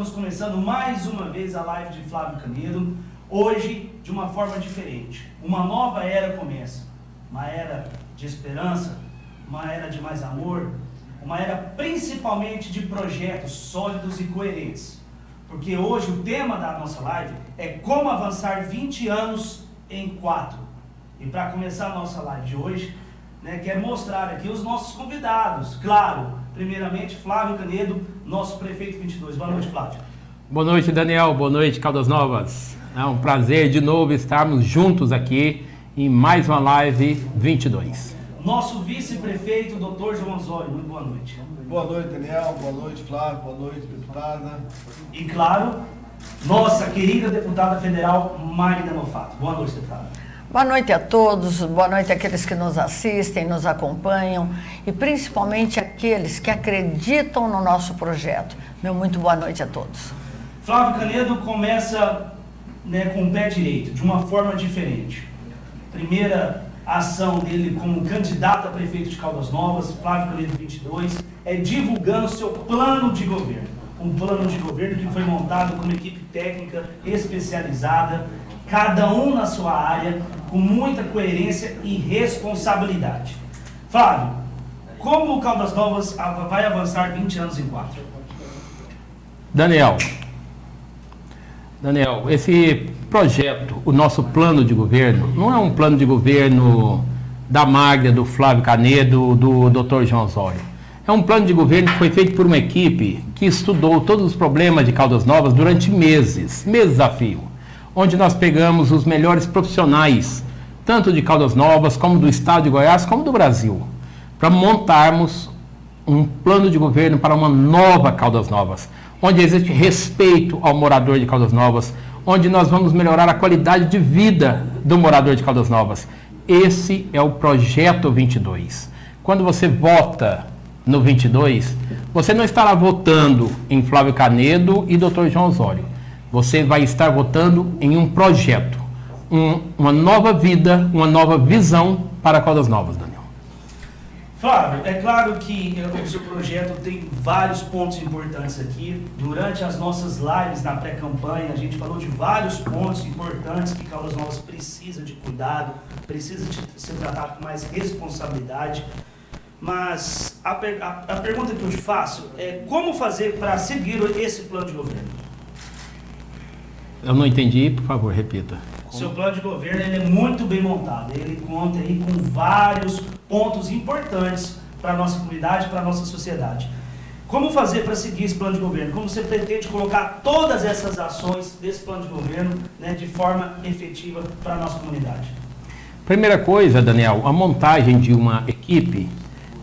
estamos começando mais uma vez a live de Flávio Canedo. Hoje, de uma forma diferente. Uma nova era começa. Uma era de esperança, uma era de mais amor, uma era principalmente de projetos sólidos e coerentes. Porque hoje o tema da nossa live é como avançar 20 anos em 4. E para começar a nossa live de hoje, né, quero mostrar aqui os nossos convidados. Claro, primeiramente Flávio Canedo, nosso prefeito 22. Boa noite, Flávio. Boa noite, Daniel. Boa noite, Caldas Novas. É um prazer de novo estarmos juntos aqui em mais uma live 22. Nosso vice-prefeito, doutor João Osório. Muito boa noite. Boa noite, Daniel. Boa noite, Flávio. Boa noite, deputada. E claro, nossa querida deputada federal Magda Nofato. Boa noite, deputada. Boa noite a todos, boa noite àqueles que nos assistem, nos acompanham e principalmente aqueles que acreditam no nosso projeto. Meu muito boa noite a todos. Flávio Canedo começa né, com o pé direito, de uma forma diferente. Primeira ação dele como candidato a prefeito de Caldas Novas, Flávio Canedo 22, é divulgando seu plano de governo. Um plano de governo que foi montado com uma equipe técnica especializada, cada um na sua área, com muita coerência e responsabilidade. Flávio, como o Caldas Novas vai avançar 20 anos em 4? Daniel, Daniel, esse projeto, o nosso plano de governo, não é um plano de governo da Magda, do Flávio Canedo, do Dr. João Osório. É um plano de governo que foi feito por uma equipe que estudou todos os problemas de Caldas Novas durante meses, meses a fio, onde nós pegamos os melhores profissionais, tanto de Caldas Novas, como do estado de Goiás, como do Brasil, para montarmos um plano de governo para uma nova Caldas Novas, onde existe respeito ao morador de Caldas Novas, onde nós vamos melhorar a qualidade de vida do morador de Caldas Novas. Esse é o projeto 22. Quando você vota no 22, você não estará votando em Flávio Canedo e Dr. João Osório. Você vai estar votando em um projeto, um, uma nova vida, uma nova visão para Caldas Novas, Daniel. Flávio, é claro que o seu projeto tem vários pontos importantes aqui. Durante as nossas lives na pré-campanha, a gente falou de vários pontos importantes que Caldas Novas precisa de cuidado, precisa de ser tratado com mais responsabilidade. Mas a, a, a pergunta que eu te faço é como fazer para seguir esse plano de governo? Eu não entendi, por favor, repita. O seu plano de governo ele é muito bem montado. Ele conta aí com vários pontos importantes para a nossa comunidade, para a nossa sociedade. Como fazer para seguir esse plano de governo? Como você pretende colocar todas essas ações desse plano de governo né, de forma efetiva para a nossa comunidade? Primeira coisa, Daniel, a montagem de uma equipe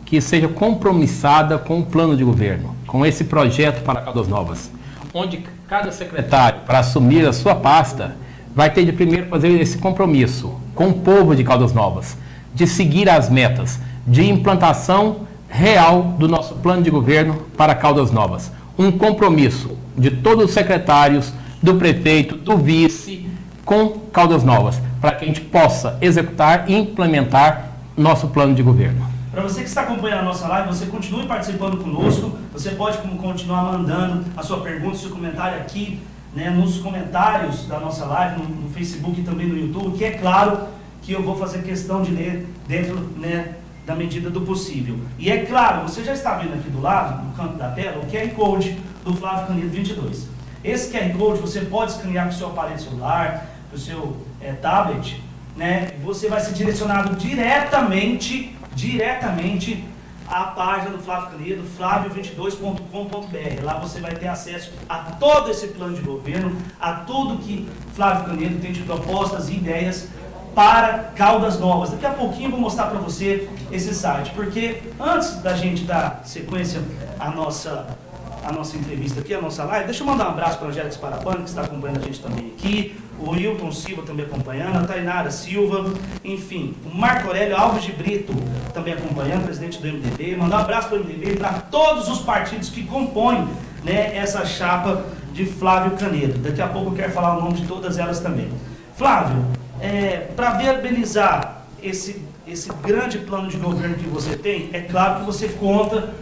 que seja compromissada com o plano de governo, com esse projeto para Caldas Novas, onde cada secretário, para assumir a sua pasta, vai ter de primeiro fazer esse compromisso com o povo de Caldas Novas, de seguir as metas de implantação real do nosso plano de governo para Caldas Novas. Um compromisso de todos os secretários, do prefeito, do vice, com Caldas Novas, para que a gente possa executar e implementar nosso plano de governo. Para você que está acompanhando a nossa live, você continue participando conosco. Você pode continuar mandando a sua pergunta, seu comentário aqui né, nos comentários da nossa live, no, no, Facebook e também no YouTube, que é claro que eu vou fazer questão de ler dentro né, da medida do possível. E é claro, você já está vendo aqui do lado, no canto da tela, o QR Code do Flávio Canedo 22. Esse QR Code você pode escanear com o seu aparelho celular, com o seu é, tablet, né? Você vai ser direcionado diretamente diretamente à página do Flávio Canedo, flávio22.com.br. Lá você vai ter acesso a todo esse plano de governo, a tudo que Flávio Canedo tem de propostas e ideias para Caldas Novas. Daqui a pouquinho eu vou mostrar para você esse site, porque antes da gente dar sequência à nossa, à nossa entrevista aqui, à nossa live, deixa eu mandar um abraço para a Angélica Sparapano, que está acompanhando a gente também aqui, o Hilton Silva também acompanhando, a Tainara Silva, enfim, o Marco Aurélio Alves de Brito também acompanhando, presidente do MDB. Mandar um abraço para o MDB para todos os partidos que compõem né, essa chapa de Flávio Canedo. Daqui a pouco eu quero falar o nome de todas elas também. Flávio, é, para viabilizar esse, esse grande plano de governo que você tem, é claro que você conta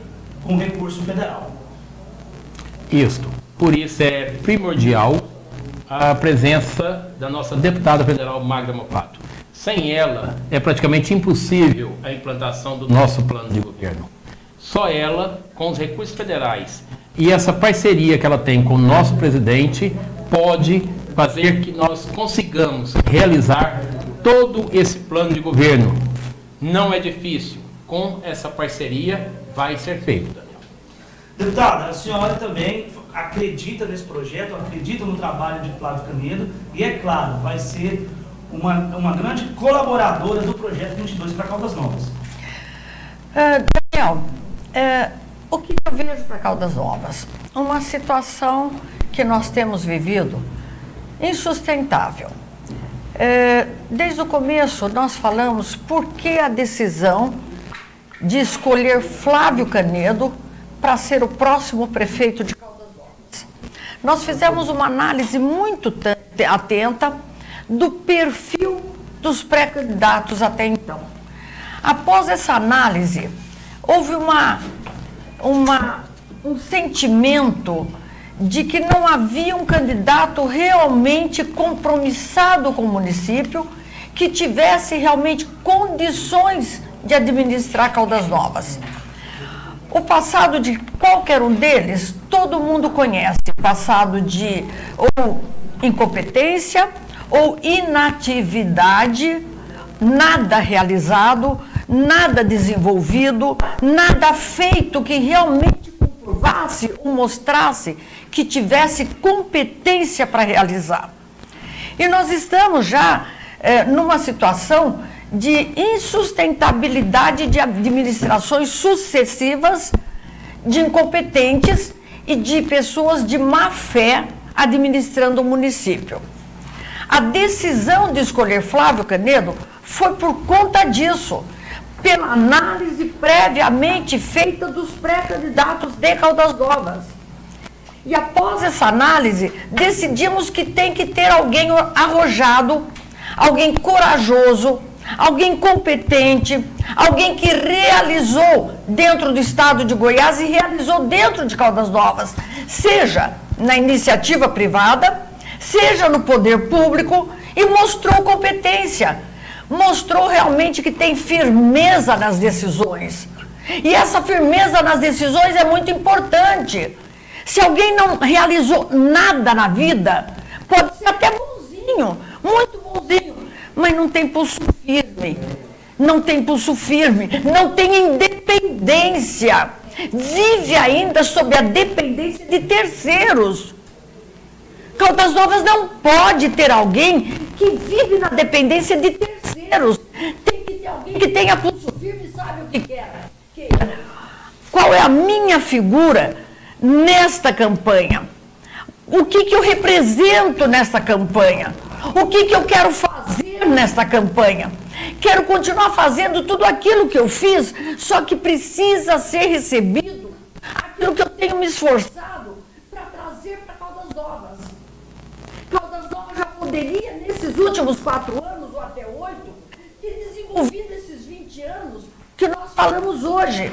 com recurso federal. Isso. Por isso é primordial a presença da nossa deputada federal Magda Mopato. Sem ela, é praticamente impossível a implantação do nosso plano de governo. Só ela, com os recursos federais e essa parceria que ela tem com o nosso presidente, pode fazer que nós consigamos realizar todo esse plano de governo. Não é difícil. Com essa parceria, vai ser feito, Daniel. Deputada, a senhora também acredita nesse projeto, acredita no trabalho de Flávio Canedo e, é claro, vai ser uma, uma grande colaboradora do projeto 22 para Caldas Novas. Uh, Daniel, uh, o que eu vejo para Caldas Novas? Uma situação que nós temos vivido insustentável. Uh, desde o começo, nós falamos por que a decisão de escolher Flávio Canedo para ser o próximo prefeito de. Nós fizemos uma análise muito atenta do perfil dos pré-candidatos até então. Após essa análise, houve uma, uma, um sentimento de que não havia um candidato realmente compromissado com o município, que tivesse realmente condições de administrar Caldas Novas. O passado de qualquer um deles, todo mundo conhece. Passado de ou incompetência ou inatividade, nada realizado, nada desenvolvido, nada feito que realmente comprovasse ou mostrasse que tivesse competência para realizar. E nós estamos já é, numa situação de insustentabilidade de administrações sucessivas, de incompetentes e de pessoas de má fé administrando o município. A decisão de escolher Flávio Canedo foi por conta disso, pela análise previamente feita dos pré-candidatos de Caldas Novas. E após essa análise, decidimos que tem que ter alguém arrojado, alguém corajoso, alguém competente, alguém que realizou dentro do estado de Goiás e realizou dentro de Caldas Novas, seja na iniciativa privada, seja no poder público, e mostrou competência, mostrou realmente que tem firmeza nas decisões. E essa firmeza nas decisões é muito importante. Se alguém não realizou nada na vida, pode ser até bonzinho, muito bonzinho, mas não tem pulso firme. Não tem pulso firme, não tem independência. Vive ainda sob a dependência de terceiros. Caldas Novas não pode ter alguém que vive na dependência de terceiros. Tem que ter alguém que tenha pulso firme e sabe o que quer. Qual é a minha figura nesta campanha? O que, que eu represento nesta campanha? O que, que eu quero fazer nesta campanha? Quero continuar fazendo tudo aquilo que eu fiz, só que precisa ser recebido aquilo que eu tenho me esforçado para trazer para Caldas Novas. Caldas Novas já poderia, nesses últimos quatro anos, ou até oito, ter desenvolvido esses 20 anos que nós falamos hoje.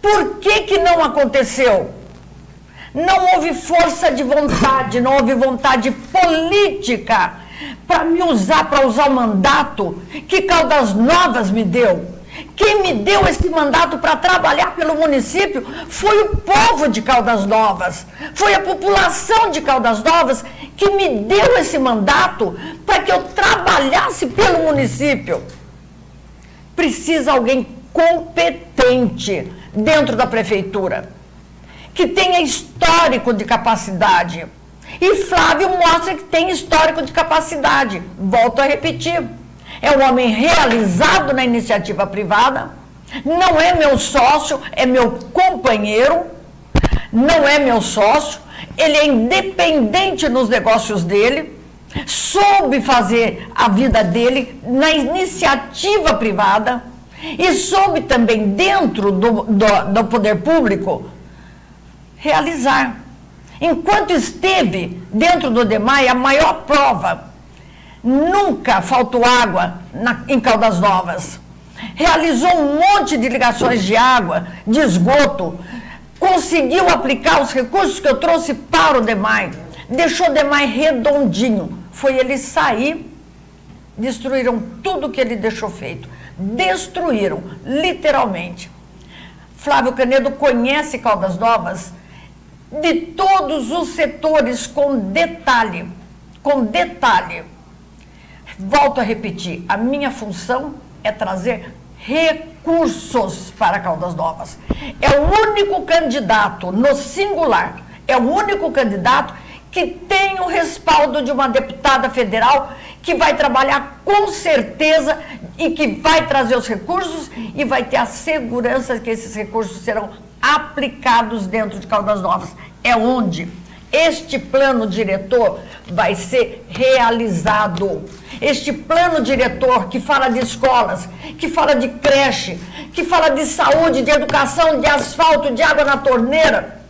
Por que, que não aconteceu? Não houve força de vontade, não houve vontade política para me usar, para usar o mandato que Caldas Novas me deu. Quem me deu esse mandato para trabalhar pelo município foi o povo de Caldas Novas, foi a população de Caldas Novas que me deu esse mandato para que eu trabalhasse pelo município. Precisa alguém competente dentro da prefeitura que tenha histórico de capacidade. E Flávio mostra que tem histórico de capacidade. Volto a repetir. É um homem realizado na iniciativa privada, não é meu sócio, é meu companheiro, não é meu sócio, ele é independente nos negócios dele, soube fazer a vida dele na iniciativa privada e soube também, dentro do, do, do poder público, realizar. Enquanto esteve dentro do DEMAI, a maior prova, nunca faltou água na, em Caldas Novas. Realizou um monte de ligações de água, de esgoto, conseguiu aplicar os recursos que eu trouxe para o DEMAI, deixou o DEMAI redondinho. Foi ele sair, destruíram tudo que ele deixou feito. Destruíram, literalmente. Flávio Canedo conhece Caldas Novas de todos os setores com detalhe, com detalhe. Volto a repetir, a minha função é trazer recursos para Caldas Novas. É o único candidato no singular, é o único candidato que tem o respaldo de uma deputada federal que vai trabalhar com certeza e que vai trazer os recursos e vai ter a segurança que esses recursos serão aplicados dentro de Caldas Novas. É onde este plano diretor vai ser realizado. Este plano diretor que fala de escolas, que fala de creche, que fala de saúde, de educação, de asfalto, de água na torneira,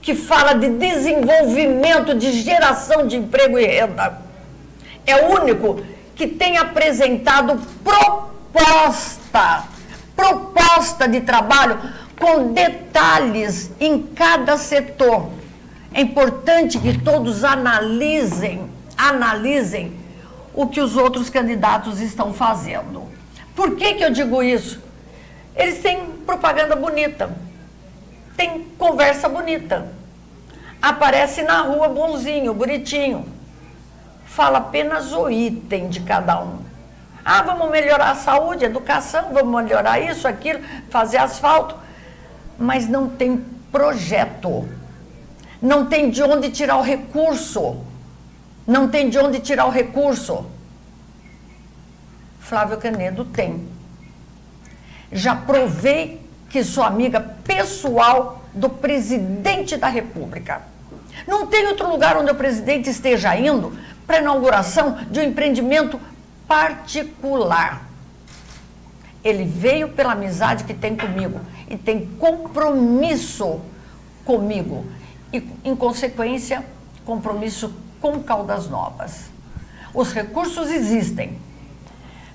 que fala de desenvolvimento, de geração de emprego e renda. É o único que tem apresentado proposta, proposta de trabalho com detalhes em cada setor. É importante que todos analisem, analisem o que os outros candidatos estão fazendo. Por que, que eu digo isso? Eles têm propaganda bonita, tem conversa bonita, aparece na rua bonzinho, bonitinho, fala apenas o item de cada um. Ah, vamos melhorar a saúde, a educação, vamos melhorar isso, aquilo, fazer asfalto mas não tem projeto. Não tem de onde tirar o recurso. Não tem de onde tirar o recurso. Flávio Canedo tem. Já provei que sou amiga pessoal do presidente da República. Não tem outro lugar onde o presidente esteja indo para inauguração de um empreendimento particular. Ele veio pela amizade que tem comigo e tem compromisso comigo. E, em consequência, compromisso com Caldas Novas. Os recursos existem.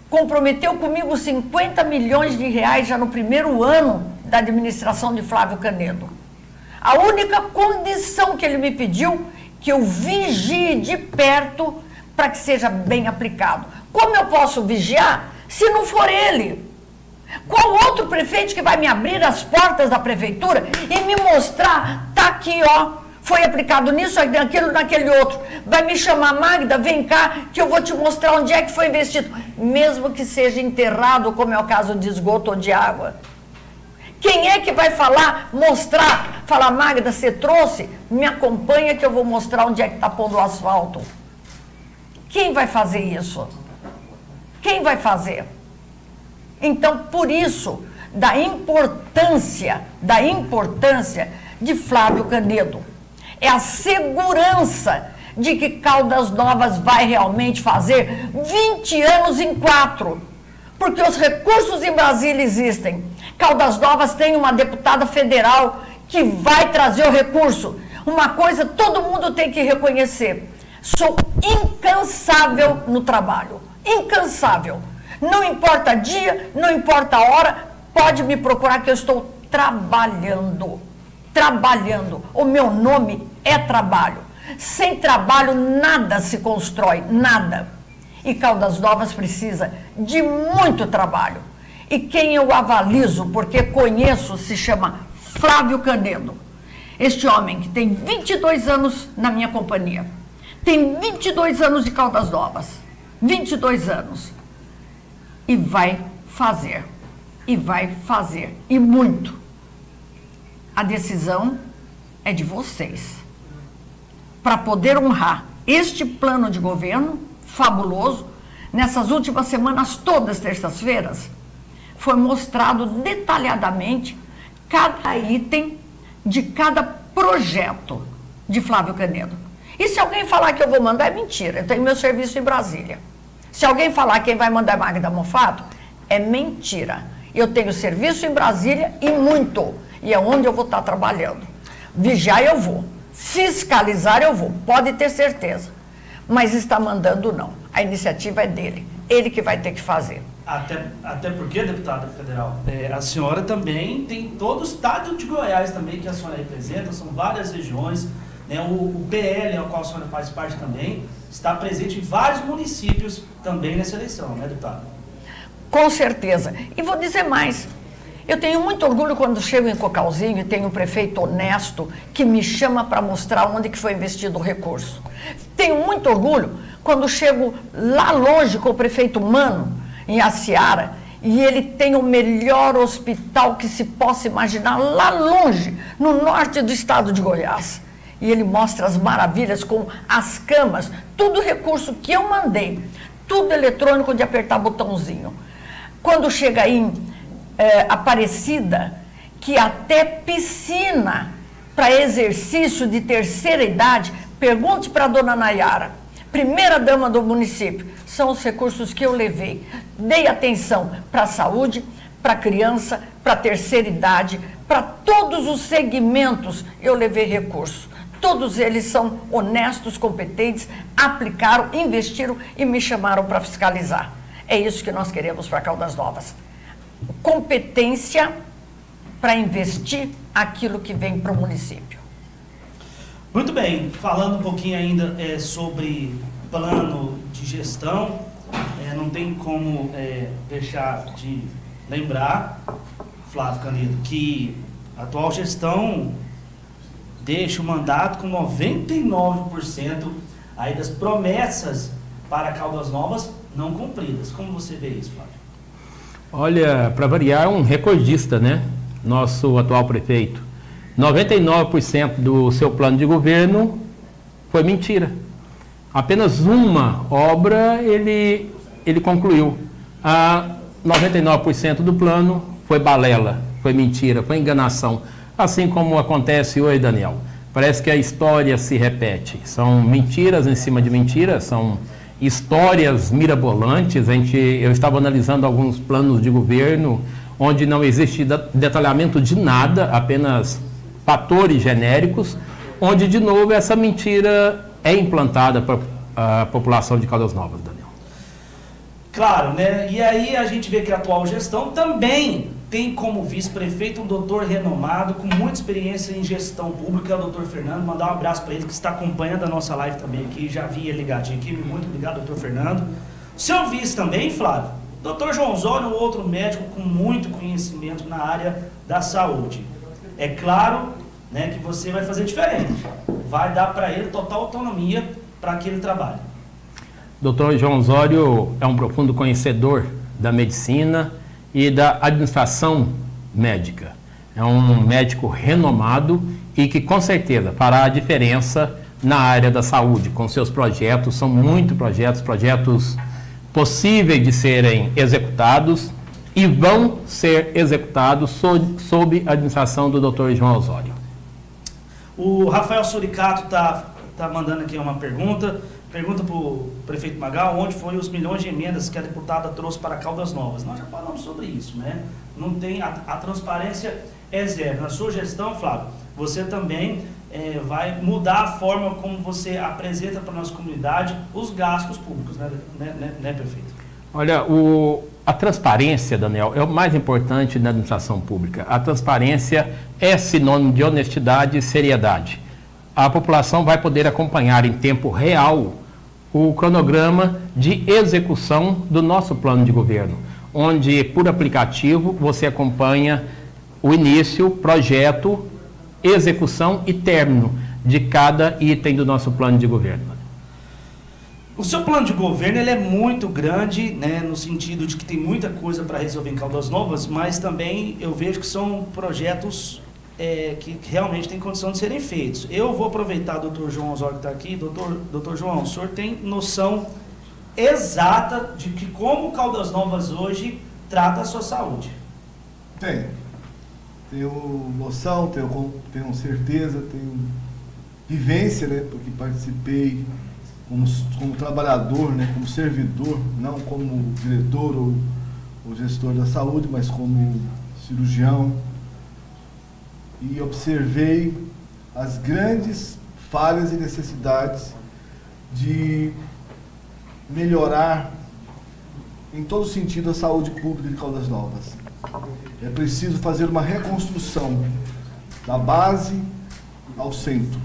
Comprometeu comigo 50 milhões de reais já no primeiro ano da administração de Flávio Canedo. A única condição que ele me pediu que eu vigie de perto para que seja bem aplicado. Como eu posso vigiar se não for ele? Qual outro prefeito que vai me abrir as portas da prefeitura e me mostrar, tá aqui, ó, foi aplicado nisso, naquilo, naquele outro. Vai me chamar, Magda, vem cá, que eu vou te mostrar onde é que foi investido. Mesmo que seja enterrado, como é o caso de esgoto ou de água. Quem é que vai falar, mostrar, falar, Magda, você trouxe? Me acompanha que eu vou mostrar onde é que está pondo o asfalto. Quem vai fazer isso? Quem vai fazer? Então, por isso, da importância, da importância de Flávio Canedo. É a segurança de que Caldas Novas vai realmente fazer 20 anos em quatro. Porque os recursos em Brasília existem. Caldas Novas tem uma deputada federal que vai trazer o recurso. Uma coisa todo mundo tem que reconhecer. Sou incansável no trabalho. Incansável. Não importa dia, não importa hora, pode me procurar que eu estou trabalhando. Trabalhando. O meu nome é trabalho. Sem trabalho nada se constrói, nada. E Caldas Novas precisa de muito trabalho. E quem eu avalizo, porque conheço, se chama Flávio Canedo. Este homem que tem 22 anos na minha companhia. Tem 22 anos de Caldas Novas. 22 anos e vai fazer. E vai fazer. E muito. A decisão é de vocês. Para poder honrar este plano de governo fabuloso, nessas últimas semanas, todas terças-feiras, foi mostrado detalhadamente cada item de cada projeto de Flávio Canedo. E se alguém falar que eu vou mandar, é mentira. Eu tenho meu serviço em Brasília. Se alguém falar quem vai mandar Magda Mofato, é mentira. Eu tenho serviço em Brasília e muito. E é onde eu vou estar trabalhando. Vigiar eu vou. Fiscalizar eu vou. Pode ter certeza. Mas está mandando não. A iniciativa é dele. Ele que vai ter que fazer. Até, até porque, deputada federal, é, a senhora também tem todo o estado de Goiás também que a senhora representa, são várias regiões. Né, o, o PL, ao qual a senhora faz parte também, está presente em vários municípios também nessa eleição, né, deputada? Com certeza. E vou dizer mais. Eu tenho muito orgulho quando chego em Cocalzinho e tenho um prefeito honesto que me chama para mostrar onde que foi investido o recurso. Tenho muito orgulho quando chego lá longe com o prefeito Mano, em Aciara, e ele tem o melhor hospital que se possa imaginar lá longe, no norte do estado de Goiás. E ele mostra as maravilhas com as camas, tudo recurso que eu mandei, tudo eletrônico de apertar botãozinho. Quando chega em é, Aparecida, que até piscina para exercício de terceira idade, pergunte para a dona Nayara, primeira dama do município, são os recursos que eu levei. Dei atenção para a saúde, para a criança, para a terceira idade, para todos os segmentos eu levei recursos. Todos eles são honestos, competentes, aplicaram, investiram e me chamaram para fiscalizar. É isso que nós queremos para Caldas Novas. Competência para investir aquilo que vem para o município. Muito bem, falando um pouquinho ainda é, sobre plano de gestão, é, não tem como é, deixar de lembrar, Flávio Canedo, que a atual gestão deixa o mandato com 99% aí das promessas para Caldas Novas não cumpridas. Como você vê isso, Flávio? Olha, para variar, é um recordista, né? Nosso atual prefeito. 99% do seu plano de governo foi mentira. Apenas uma obra ele, ele concluiu. A 99% do plano foi balela, foi mentira, foi enganação. Assim como acontece hoje, Daniel. Parece que a história se repete. São mentiras em cima de mentiras, são histórias mirabolantes. A gente, eu estava analisando alguns planos de governo onde não existe detalhamento de nada, apenas fatores genéricos, onde de novo essa mentira é implantada para a população de Caldas Novas, Daniel. Claro, né? E aí a gente vê que a atual gestão também tem como vice-prefeito um doutor renomado, com muita experiência em gestão pública, o doutor Fernando. Mandar um abraço para ele que está acompanhando a nossa live também aqui. Já vi ele ligadinho aqui. Muito obrigado, doutor Fernando. Seu vice também, Flávio, doutor João Zório, um outro médico com muito conhecimento na área da saúde. É claro né, que você vai fazer diferente. Vai dar para ele total autonomia para que ele trabalhe. Doutor João Zório é um profundo conhecedor da medicina e da administração médica. É um médico renomado e que com certeza fará a diferença na área da saúde, com seus projetos, são muitos projetos, projetos possíveis de serem executados e vão ser executados sob, sob a administração do Dr. João Osório. O Rafael Suricato está tá mandando aqui uma pergunta. Pergunta para o prefeito Magal onde foram os milhões de emendas que a deputada trouxe para Caldas Novas. Nós já falamos sobre isso, né? Não tem, a, a transparência é zero. Na sua gestão, Flávio, você também é, vai mudar a forma como você apresenta para a nossa comunidade os gastos públicos, né, né, né, né prefeito? Olha, o, a transparência, Daniel, é o mais importante na administração pública. A transparência é sinônimo de honestidade e seriedade a população vai poder acompanhar em tempo real o cronograma de execução do nosso plano de governo, onde por aplicativo você acompanha o início, projeto, execução e término de cada item do nosso plano de governo. O seu plano de governo ele é muito grande, né, no sentido de que tem muita coisa para resolver em Caldas Novas, mas também eu vejo que são projetos é, que realmente tem condição de serem feitos. Eu vou aproveitar, doutor João Osório que está aqui. Doutor, doutor João, o senhor tem noção exata de que como Caldas Novas hoje trata a sua saúde? Tenho. Tenho noção, tenho, tenho certeza, tenho vivência, né? Porque participei como, como trabalhador, né? Como servidor, não como diretor ou, ou gestor da saúde, mas como cirurgião, e observei as grandes falhas e necessidades de melhorar em todo sentido, a saúde pública de Caldas Novas. É preciso fazer uma reconstrução da base ao centro,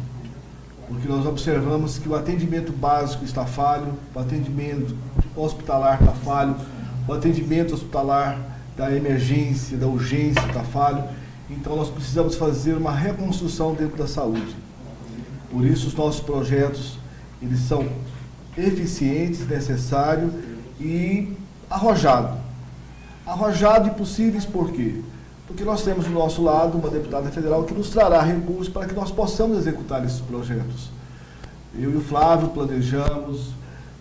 porque nós observamos que o atendimento básico está falho, o atendimento hospitalar está falho, o atendimento hospitalar da emergência, da urgência está falho. Então nós precisamos fazer uma reconstrução dentro da saúde. Por isso os nossos projetos, eles são eficientes, necessários e arrojados. Arrojado e possíveis por quê? Porque nós temos do nosso lado uma deputada federal que nos trará recursos para que nós possamos executar esses projetos. Eu e o Flávio planejamos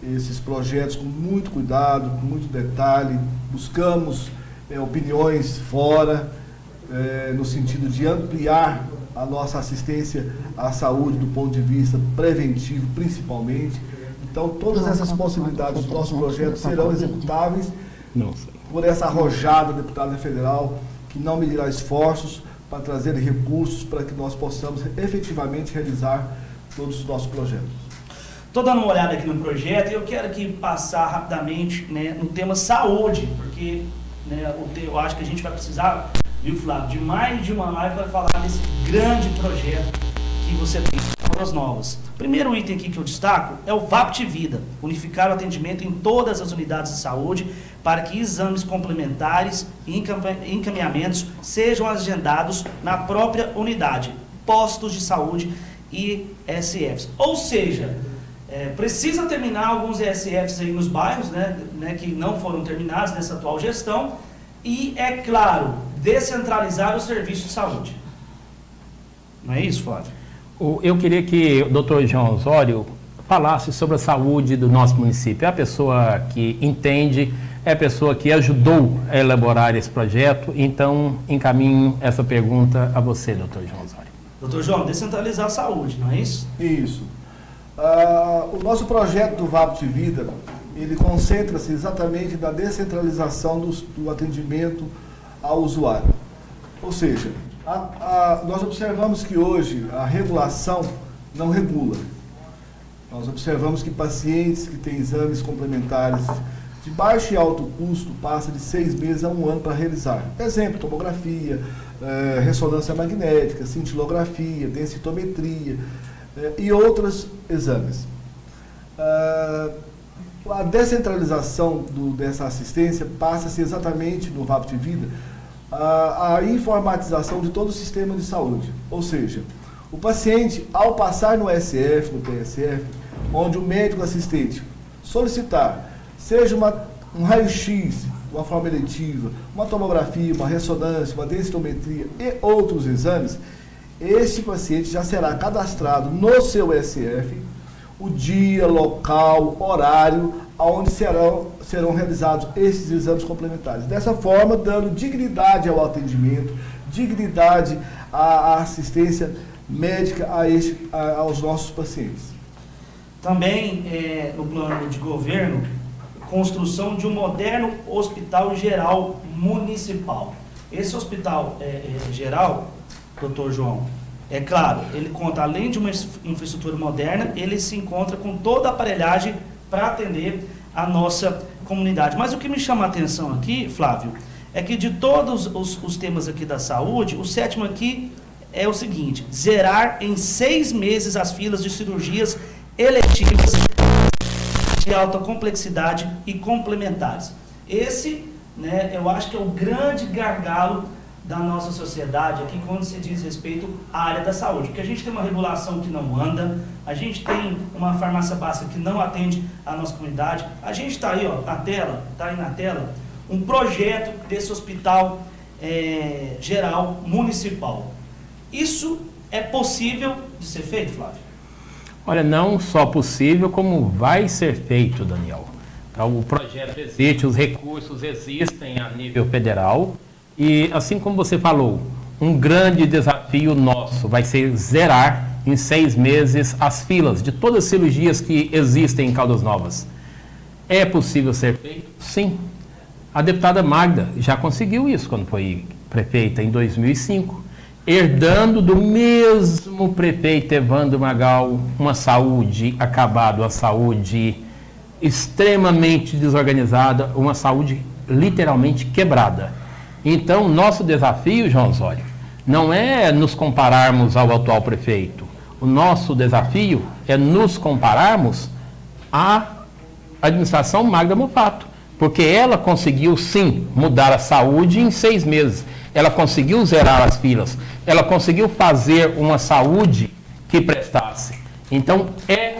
esses projetos com muito cuidado, com muito detalhe, buscamos é, opiniões fora, é, no sentido de ampliar a nossa assistência à saúde do ponto de vista preventivo, principalmente. Então, todas essas possibilidades do nosso projeto serão executáveis por essa arrojada deputada federal que não medirá esforços para trazer recursos para que nós possamos efetivamente realizar todos os nossos projetos. Estou dando uma olhada aqui no projeto e eu quero aqui passar rapidamente né, no tema saúde, porque né, eu acho que a gente vai precisar viu, Flávio, de mais de uma live para falar desse grande projeto que você tem para as novas. Primeiro item aqui que eu destaco é o VAPT Vida, unificar o atendimento em todas as unidades de saúde para que exames complementares e encaminhamentos sejam agendados na própria unidade, postos de saúde e SFs. Ou seja, é, precisa terminar alguns ESFs aí nos bairros, né, né, que não foram terminados nessa atual gestão, e, é claro, descentralizar o serviço de saúde. Não é isso, Flávio? Eu queria que o doutor João Osório falasse sobre a saúde do nosso município. É a pessoa que entende, é a pessoa que ajudou a elaborar esse projeto, então encaminho essa pergunta a você, doutor João Osório. Doutor João, descentralizar a saúde, não é isso? Isso. Uh, o nosso projeto do VAP de Vida, ele concentra-se exatamente na descentralização do, do, atendimento ao usuário. Ou seja, a, a, nós observamos que hoje a regulação não regula. Nós observamos que pacientes que têm exames complementares de baixo e alto custo passa de seis meses a um ano para realizar. Exemplo, tomografia, eh, ressonância magnética, cintilografia, densitometria eh, e outros exames. Uh, a descentralização do, dessa assistência passa-se exatamente no VAP de Vida a, informatização de todo o sistema de saúde. Ou seja, o paciente, ao passar no SF, no PSF, onde o médico assistente solicitar, seja uma, um raio-x, uma forma eletiva, uma tomografia, uma ressonância, uma densitometria e outros exames, esse paciente já será cadastrado no seu SF o dia, local, horário, onde serão, serão realizados esses exames complementares. Dessa forma, dando dignidade ao atendimento, dignidade à, assistência médica a este, a, aos nossos pacientes. Também é, no plano de governo, construção de um moderno hospital geral municipal. Esse hospital é, é, geral, doutor João, é claro, ele conta, além de uma infraestrutura moderna, ele se encontra com toda a aparelhagem para atender a nossa comunidade. Mas o que me chama a atenção aqui, Flávio, é que de todos os, os temas aqui da saúde, o sétimo aqui é o seguinte: zerar em seis meses as filas de cirurgias eletivas de alta complexidade e complementares. Esse, né, eu acho que é o grande gargalo da nossa sociedade aqui quando se diz respeito à área da saúde. Porque a gente tem uma regulação que não anda, a gente tem uma farmácia básica que não atende a nossa comunidade. A gente está aí ó, na tela, está aí na tela, um projeto desse hospital é, geral municipal. Isso é possível de ser feito, Flávio? Olha, não só possível, como vai ser feito, Daniel. Então, o projeto existe, os recursos existem a nível federal. E assim como você falou, um grande desafio nosso vai ser zerar em seis meses as filas de todas as cirurgias que existem em Caldas Novas. É possível ser feito? Sim. A deputada Magda já conseguiu isso quando foi prefeita em 2005, herdando do mesmo prefeito Evandro Magal uma saúde acabada, uma saúde extremamente desorganizada, uma saúde literalmente quebrada. Então, nosso desafio, João Osório, não é nos compararmos ao atual prefeito. O nosso desafio é nos compararmos à administração Magda Mofato, porque ela conseguiu sim mudar a saúde em seis meses. Ela conseguiu zerar as filas. Ela conseguiu fazer uma saúde que prestasse. Então é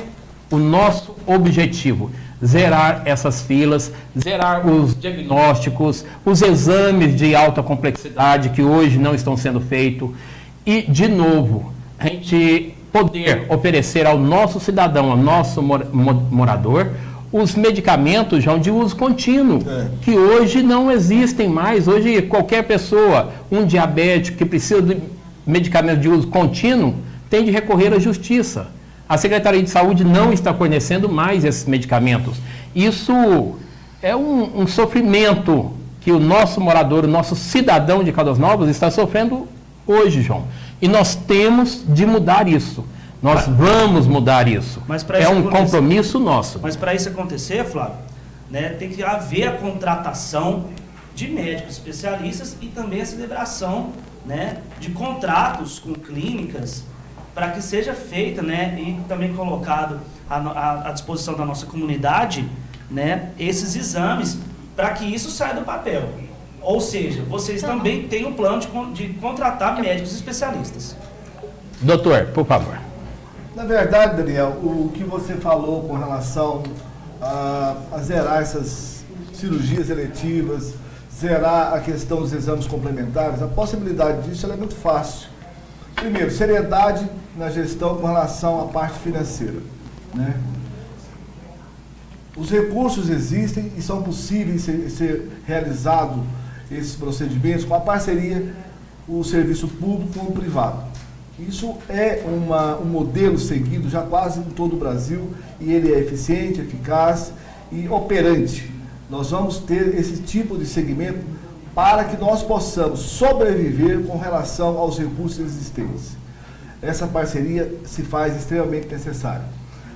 o nosso objetivo zerar essas filas, zerar os diagnósticos, os exames de alta complexidade que hoje não estão sendo feitos e, de novo, a gente poder oferecer ao nosso cidadão, ao nosso morador, os medicamentos já de uso contínuo, é. que hoje não existem mais. Hoje, qualquer pessoa, um diabético que precisa de medicamento de uso contínuo, tem de recorrer à justiça. A Secretaria de Saúde não está fornecendo mais esses medicamentos. Isso é um, um sofrimento que o nosso morador, o nosso cidadão de Caldas Novas está sofrendo hoje, João. E nós temos de mudar isso. Nós vamos mudar isso. é um compromisso nosso. Mas para isso acontecer, Flávio, né, tem que haver a contratação de médicos especialistas e também a celebração né, de contratos com clínicas para que seja feita, né, e também colocado à, à disposição da nossa comunidade, né, esses exames, para que isso saia do papel. Ou seja, vocês tá também têm um plano de, de contratar médicos especialistas. Doutor, por favor. Na verdade, Daniel, o que você falou com relação a, a zerar essas cirurgias eletivas, zerar a questão dos exames complementares, a possibilidade disso é muito fácil. Primeiro, seriedade na gestão com relação à parte financeira. Né? Os recursos existem e são possíveis ser, ser realizados esses procedimentos com a parceria o serviço público com o privado. Isso é uma, um modelo seguido já quase em todo o Brasil e ele é eficiente, eficaz e operante. Nós vamos ter esse tipo de segmento para que nós possamos sobreviver com relação aos recursos existentes essa parceria se faz extremamente necessária.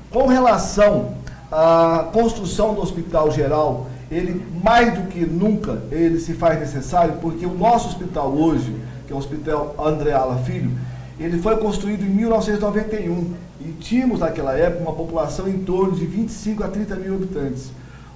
Com relação à construção do Hospital Geral, ele mais do que nunca ele se faz necessário, porque o nosso hospital hoje, que é o Hospital André Ala Filho, ele foi construído em 1991 e tínhamos naquela época uma população em torno de 25 a 30 mil habitantes.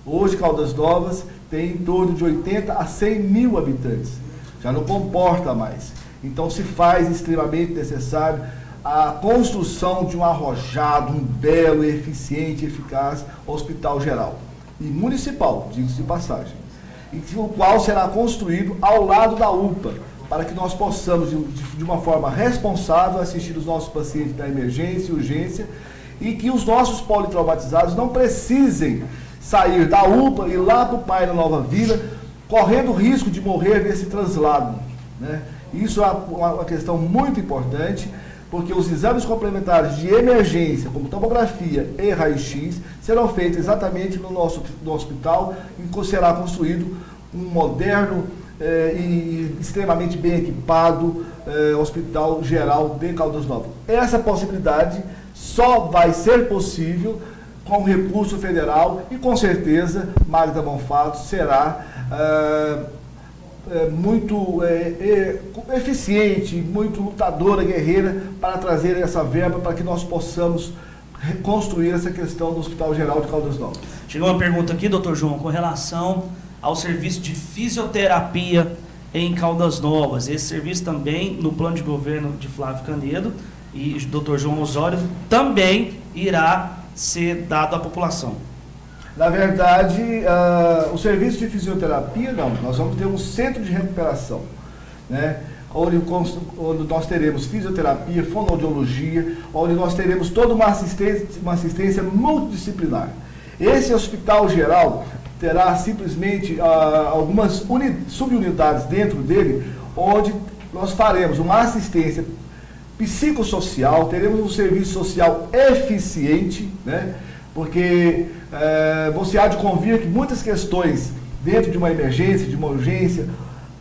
Hoje, Caldas Novas tem em torno de 80 a 100 mil habitantes. Já não comporta mais. Então, se faz extremamente necessário a construção de um arrojado, um belo, eficiente eficaz hospital geral e municipal, diga-se de passagem, e o qual será construído ao lado da UPA, para que nós possamos, de, de uma forma responsável, assistir os nossos pacientes da emergência e urgência e que os nossos politraumatizados não precisem sair da UPA e lá para o Pai da Nova Vila, correndo o risco de morrer nesse translado. Né? Isso é uma, uma questão muito importante porque os exames complementares de emergência, como tomografia e raio-x, serão feitos exatamente no nosso no hospital e será construído um moderno eh, e extremamente bem equipado eh, hospital geral de Caldas Novas. Essa possibilidade só vai ser possível com recurso federal e com certeza Magda Bonfato será eh, é, muito é, é, eficiente, muito lutadora, guerreira, para trazer essa verba para que nós possamos reconstruir essa questão do Hospital Geral de Caldas Novas. Chegou uma pergunta aqui, doutor João, com relação ao serviço de fisioterapia em Caldas Novas. Esse serviço também, no plano de governo de Flávio Canedo e doutor João Osório, também irá ser dado à população. Na verdade, uh, o serviço de fisioterapia, não, nós vamos ter um centro de recuperação, né? Onde, onde nós teremos fisioterapia, fonoaudiologia, onde nós teremos toda uma assistência, uma assistência multidisciplinar. Esse hospital geral terá simplesmente uh, algumas subunidades dentro dele, onde nós faremos uma assistência psicossocial, teremos um serviço social eficiente, né? porque é, você há de convir que muitas questões dentro de uma emergência, de uma urgência,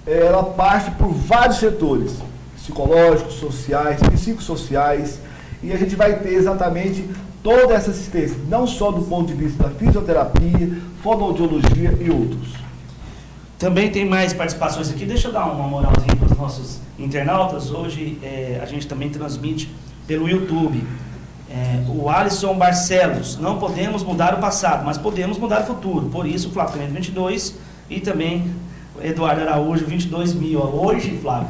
ela parte por vários setores, psicológicos, sociais, psicossociais, e a gente vai ter exatamente toda essa assistência, não só do ponto de vista da fisioterapia, fonoaudiologia e outros. Também tem mais participações aqui. Deixa eu dar uma moralzinha para nossos internautas. Hoje é, a gente também transmite pelo YouTube. É, o Alisson Barcelos, não podemos mudar o passado, mas podemos mudar o futuro. Por isso, o Flávio 22 e também Eduardo Araújo, 22 mil. Hoje, Flávio,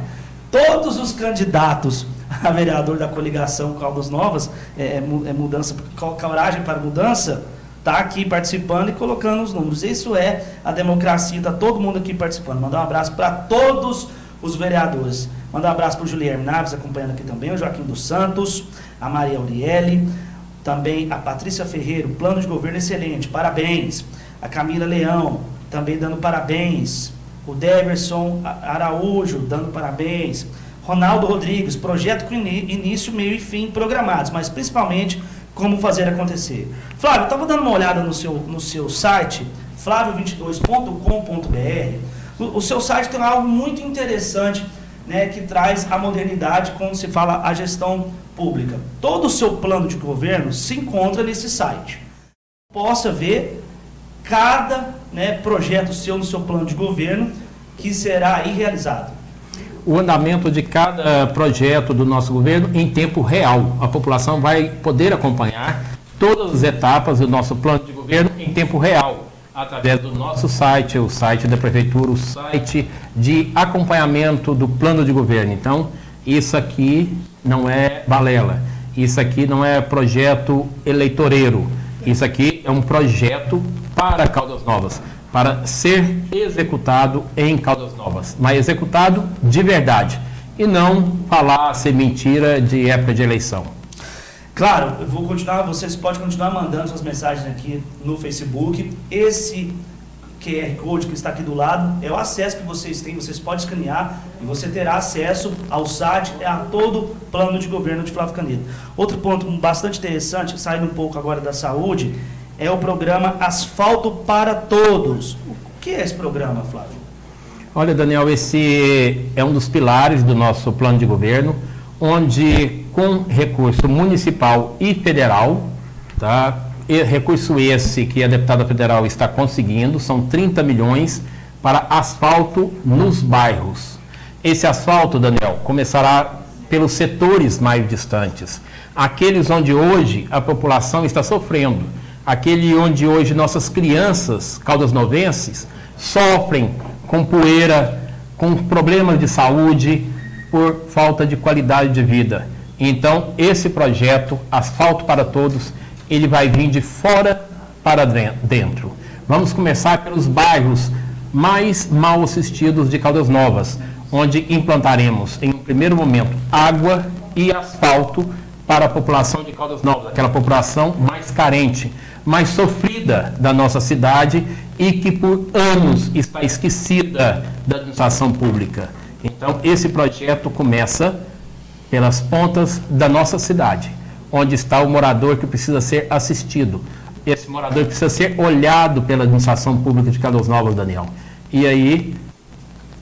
todos os candidatos a vereador da coligação Caldas Novas, é, é, é mudança, coragem para mudança, está aqui participando e colocando os números. Isso é a democracia, está todo mundo aqui participando. Mandar um abraço para todos os vereadores. Mandar um abraço para o Juliano Naves, acompanhando aqui também, o Joaquim dos Santos, a Maria Auriele, também a Patrícia Ferreira, plano de governo excelente, parabéns. A Camila Leão, também dando parabéns. O Deverson Araújo, dando parabéns. Ronaldo Rodrigues, projeto com início, meio e fim programados, mas principalmente como fazer acontecer. Flávio, estava dando uma olhada no seu, no seu site, flávio22.com.br. O, seu site tem algo muito interessante né, que traz a modernidade quando se fala a gestão pública. Todo o seu plano de governo se encontra nesse site. Possa ver cada né, projeto seu no seu plano de governo que será aí realizado o andamento de cada projeto do nosso governo em tempo real. A população vai poder acompanhar todas as etapas do nosso plano de governo em tempo real, através do nosso site, o site da prefeitura, o site de acompanhamento do plano de governo. Então, isso aqui não é balela, isso aqui não é projeto eleitoreiro, isso aqui é um projeto para Caldas Novas para ser executado em Caldas Novas, mas executado de verdade e não falar ser mentira de época de eleição. Claro, eu vou continuar, vocês podem continuar mandando suas mensagens aqui no Facebook. Esse QR Code que está aqui do lado é o acesso que vocês têm, vocês podem escanear e você terá acesso ao site, é a todo o plano de governo de Flávio Canedo. Outro ponto bastante interessante, saindo um pouco agora da saúde, é o programa Asfalto para Todos. O que é esse programa, Flávio? Olha, Daniel, esse é um dos pilares do nosso plano de governo, onde com recurso municipal e federal, tá? E recurso esse que a deputada federal está conseguindo, são 30 milhões para asfalto nos bairros. Esse asfalto, Daniel, começará pelos setores mais distantes, aqueles onde hoje a população está sofrendo aquele onde hoje nossas crianças caldas novenses sofrem com poeira, com problemas de saúde, por falta de qualidade de vida. Então, esse projeto, Asfalto para Todos, ele vai vir de fora para dentro. Vamos começar pelos bairros mais mal assistidos de Caldas Novas, onde implantaremos, em um primeiro momento, água e asfalto para a população de Caldas Novas, aquela população mais carente mais sofrida da nossa cidade e que por anos está esquecida da administração pública. Então, esse projeto começa pelas pontas da nossa cidade, onde está o morador que precisa ser assistido. Esse morador precisa ser olhado pela administração pública de Caldas Novas, Daniel. E aí,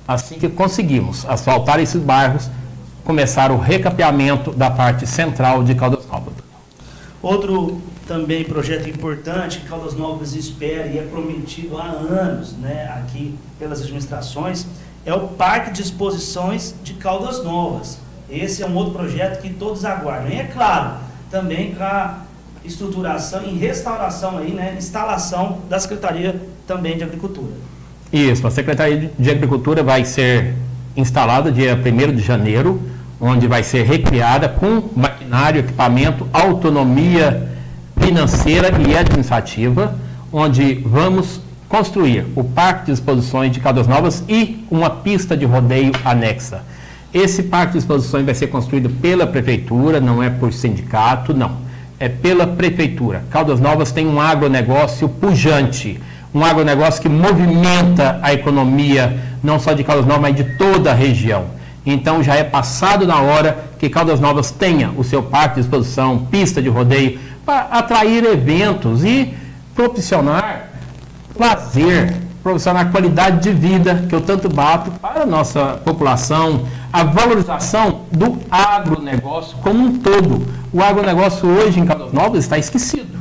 assim que conseguimos asfaltar esses bairros, começar o recapeamento da parte central de Caldas Novas. Outro também projeto importante que Caldas Novas espera e é prometido há anos né, aqui pelas administrações, é o Parque de Exposições de Caldas Novas. Esse é um outro projeto que todos aguardam. E é claro, também com a estruturação e restauração aí, né, instalação da Secretaria também de Agricultura. Isso, a Secretaria de Agricultura vai ser instalada dia 1 de janeiro, onde vai ser recriada com maquinário, equipamento, autonomia financeira e administrativa, onde vamos construir o Parque de Exposições de Caldas Novas e uma pista de rodeio anexa. Esse parque de exposições vai ser construído pela prefeitura, não é por sindicato, não. É pela prefeitura. Caldas Novas tem um agronegócio pujante, um agronegócio que movimenta a economia, não só de Caldas Novas, mas de toda a região. Então já é passado na hora que Caldas Novas tenha o seu parque de exposição, pista de rodeio, para atrair eventos e proporcionar lazer proporcionar a qualidade de vida que eu tanto bato para a nossa população, a valorização do agronegócio como um todo. O agronegócio hoje em Caldas Novas está esquecido.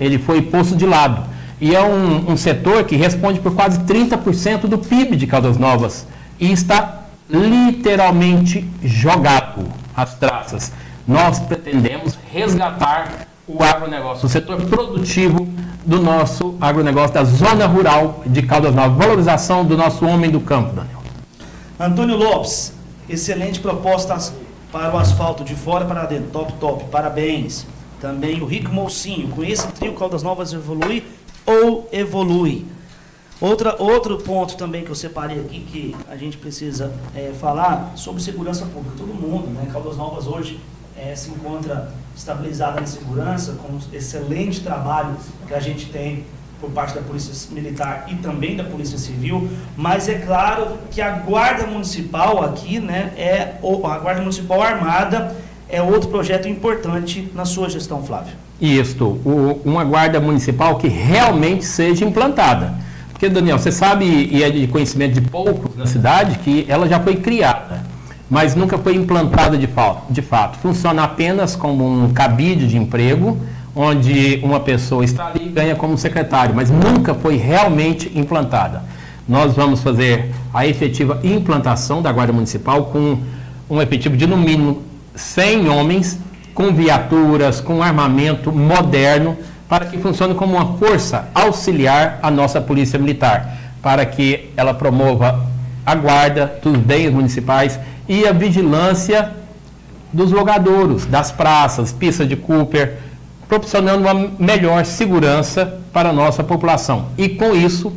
Ele foi posto de lado. E é um, um setor que responde por quase 30% do PIB de Caldas Novas. E está literalmente jogado às traças. Nós pretendemos resgatar o agronegócio, o setor produtivo do nosso agronegócio da zona rural de Caldas Novas. Valorização do nosso homem do campo, Daniel. Antônio Lopes, excelente proposta para o asfalto de fora para dentro. Top, top. Parabéns. Também o Rico Mocinho. Com esse trio, Caldas Novas evolui ou evolui? Outra, outro ponto também que eu separei aqui que a gente precisa é, falar sobre segurança pública. Todo mundo, né? Caldas Novas hoje é, se encontra estabilizada na segurança, com um excelente trabalho que a gente tem por parte da Polícia Militar e também da Polícia Civil, mas é claro que a Guarda Municipal aqui, né, é a Guarda Municipal Armada é outro projeto importante na sua gestão, Flávio. Isto, o, uma guarda municipal que realmente seja implantada. Porque, Daniel, você sabe, e é de conhecimento de poucos na cidade, que ela já foi criada mas nunca foi implantada de, de fato. Funciona apenas como um cabide de emprego, onde uma pessoa está ali e ganha como secretário, mas nunca foi realmente implantada. Nós vamos fazer a efetiva implantação da Guarda Municipal com um efetivo de no mínimo 100 homens, com viaturas, com armamento moderno, para que funcione como uma força auxiliar à nossa Polícia Militar, para que ela promova a guarda dos bens municipais e a vigilância dos logadouros, das praças, pista de Cooper, proporcionando uma melhor segurança para a nossa população. E com isso,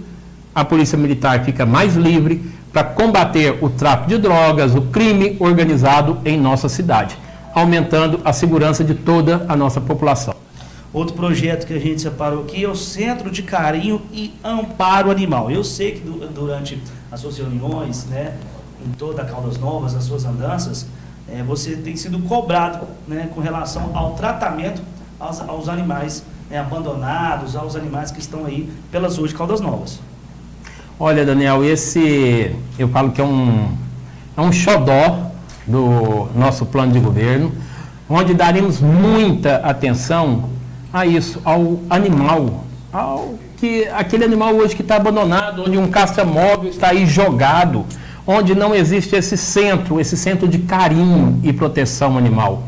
a Polícia Militar fica mais livre para combater o tráfico de drogas, o crime organizado em nossa cidade, aumentando a segurança de toda a nossa população. Outro projeto que a gente separou aqui é o Centro de Carinho e Amparo Animal. Eu sei que durante as suas reuniões, né, em toda a Caldas Novas, as suas andanças, é, você tem sido cobrado né, com relação ao tratamento aos, aos animais né, abandonados, aos animais que estão aí pelas ruas de Caldas Novas. Olha, Daniel, esse eu falo que é um, é um xodó do nosso plano de governo, onde daremos muita atenção a isso, ao animal, ao que aquele animal hoje que está abandonado, onde um caça móvel está aí jogado onde não existe esse centro, esse centro de carinho e proteção animal.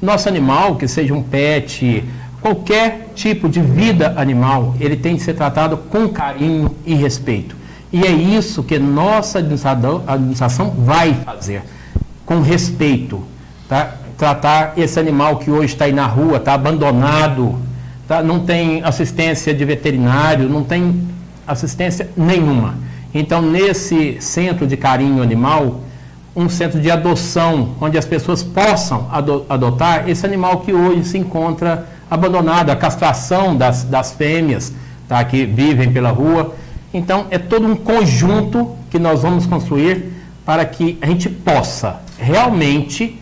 Nosso animal, que seja um pet, qualquer tipo de vida animal, ele tem que ser tratado com carinho e respeito. E é isso que nossa administração vai fazer, com respeito. Tá? Tratar esse animal que hoje está aí na rua, está abandonado, tá? não tem assistência de veterinário, não tem assistência nenhuma então, nesse centro de carinho animal, um centro de adoção, onde as pessoas possam adotar esse animal que hoje se encontra abandonado, a castração das, das fêmeas tá, que vivem pela rua. Então, é todo um conjunto que nós vamos construir para que a gente possa realmente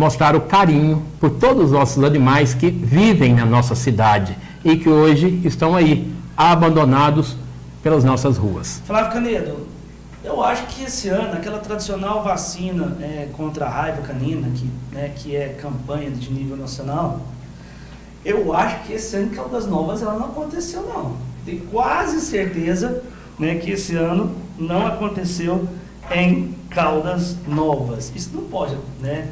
mostrar o carinho por todos os nossos animais que vivem na nossa cidade e que hoje estão aí abandonados pelas nossas ruas. Flávio Canedo, eu acho que esse ano, aquela tradicional vacina é, contra a raiva canina, que, né, que é campanha de nível nacional, eu acho que esse ano Caldas Novas ela não aconteceu não. Tenho quase certeza né, que esse ano não aconteceu em Caldas Novas. Isso não pode, né,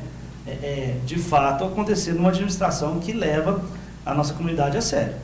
é, é, de fato, acontecer numa administração que leva a nossa comunidade a sério.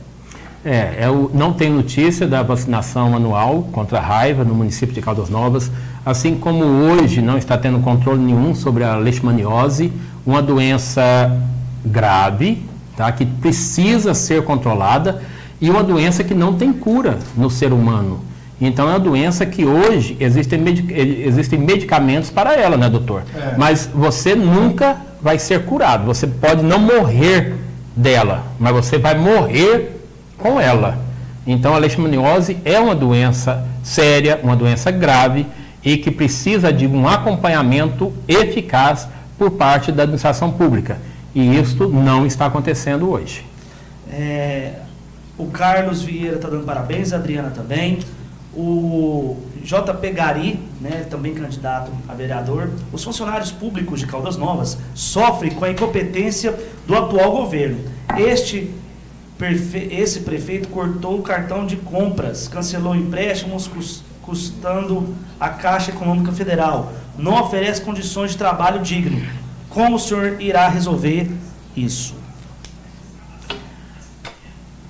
É, é o, não tem notícia da vacinação anual contra a raiva no município de Caldas Novas, assim como hoje não está tendo controle nenhum sobre a leishmaniose, uma doença grave, tá, que precisa ser controlada e uma doença que não tem cura no ser humano. Então é uma doença que hoje existem, medic existem medicamentos para ela, né, doutor? É. Mas você nunca vai ser curado. Você pode não morrer dela, mas você vai morrer com ela. Então, a leishmaniose é uma doença séria, uma doença grave e que precisa de um acompanhamento eficaz por parte da administração pública. E isto não está acontecendo hoje. É, o Carlos Vieira está dando parabéns, a Adriana também. O JP Gari, né, também candidato a vereador, os funcionários públicos de Caldas Novas sofrem com a incompetência do atual governo. Este esse prefeito cortou o cartão de compras, cancelou empréstimos custando a Caixa Econômica Federal, não oferece condições de trabalho digno. Como o senhor irá resolver isso?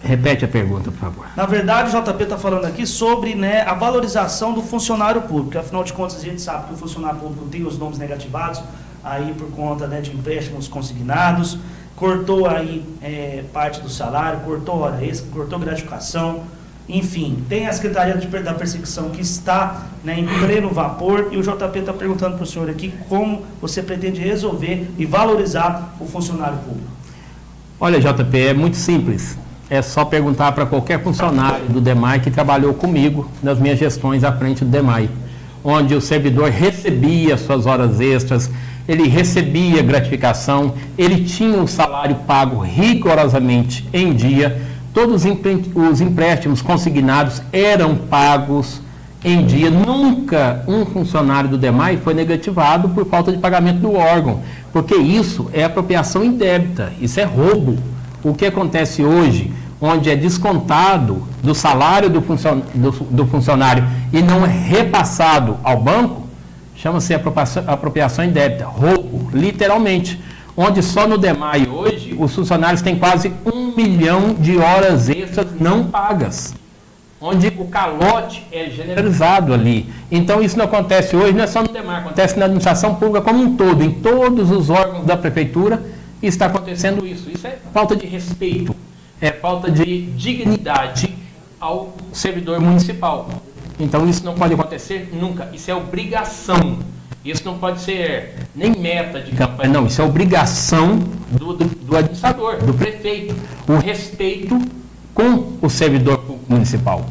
Repete a pergunta, por favor. Na verdade, o JP está falando aqui sobre né, a valorização do funcionário público. Afinal de contas, a gente sabe que o funcionário público tem os nomes negativados aí por conta né, de empréstimos consignados, cortou aí é, parte do salário, cortou hora extra, cortou gratificação, enfim, tem a Secretaria da Perseguição que está né, em pleno vapor e o JP está perguntando para o senhor aqui como você pretende resolver e valorizar o funcionário público. Olha, JP, é muito simples. É só perguntar para qualquer funcionário do DEMAI que trabalhou comigo nas minhas gestões à frente do DEMAI, onde o servidor recebia suas horas extras, ele recebia gratificação, ele tinha o salário pago rigorosamente em dia todos os empréstimos consignados eram pagos em dia. Nunca um funcionário do DEMAI foi negativado por falta de pagamento do órgão, porque isso é apropriação indébita, isso é roubo. O que acontece hoje, onde é descontado do salário do, funcion do, do funcionário e não é repassado ao banco, chama-se apropriação, apropriação indébita, roubo, literalmente onde só no DEMAI hoje os funcionários têm quase um milhão de horas extras não pagas, onde o calote é generalizado ali. Então isso não acontece hoje, não é só no DEMAI, acontece na administração pública como um todo, em todos os órgãos da prefeitura está acontecendo isso. Isso é falta de respeito, é falta de dignidade ao servidor municipal. Então isso não pode acontecer nunca, isso é obrigação isso não pode ser nem meta de campanha, não. Isso é obrigação do, do, do administrador, do prefeito. O respeito com o servidor municipal.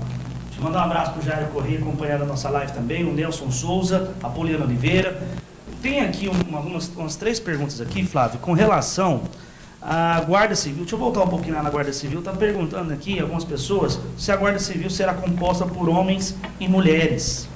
Deixa eu mandar um abraço para o Jair Corrêa, acompanhando a nossa live também, o Nelson Souza, a Poliana Oliveira. Tem aqui uma, umas, umas três perguntas aqui, Flávio, com relação à Guarda Civil. Deixa eu voltar um pouquinho lá na Guarda Civil. Está perguntando aqui algumas pessoas se a Guarda Civil será composta por homens e mulheres.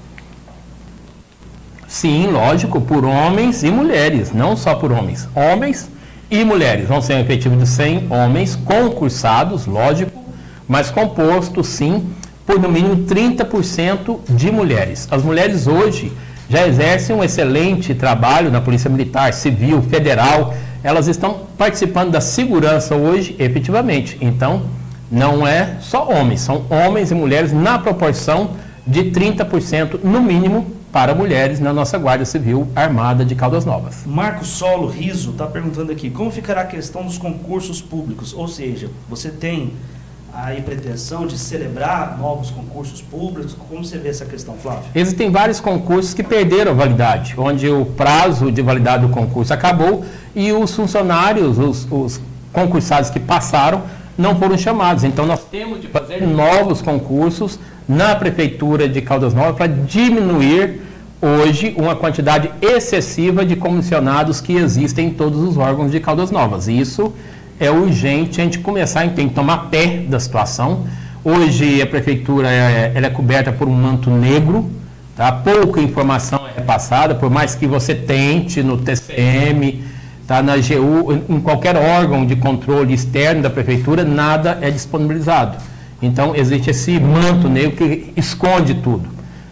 Sim, lógico, por homens e mulheres, não só por homens. Homens e mulheres. Vão ser um efetivo de 100 homens concursados, lógico, mas composto, sim, por no mínimo 30% de mulheres. As mulheres hoje já exercem um excelente trabalho na Polícia Militar, Civil, Federal. Elas estão participando da segurança hoje, efetivamente. Então, não é só homens, são homens e mulheres na proporção de 30% no mínimo para mulheres na nossa Guarda Civil Armada de Caldas Novas. Marco Solo Riso está perguntando aqui, como ficará a questão dos concursos públicos? Ou seja, você tem aí pretensão de celebrar novos concursos públicos? Como você vê essa questão, Flávio? Existem vários concursos que perderam validade, onde o prazo de validade do concurso acabou e os funcionários, os, os concursados que passaram, não foram chamados. Então nós temos de fazer novos concursos na Prefeitura de Caldas Novas para diminuir hoje uma quantidade excessiva de comissionados que existem em todos os órgãos de Caldas Novas. Isso é urgente a gente começar a que tomar pé da situação. Hoje a prefeitura é, ela é coberta por um manto negro, tá? pouca informação é repassada, por mais que você tente no TCM, tá? na GU, em qualquer órgão de controle externo da prefeitura, nada é disponibilizado. Então, existe esse manto negro que esconde tudo.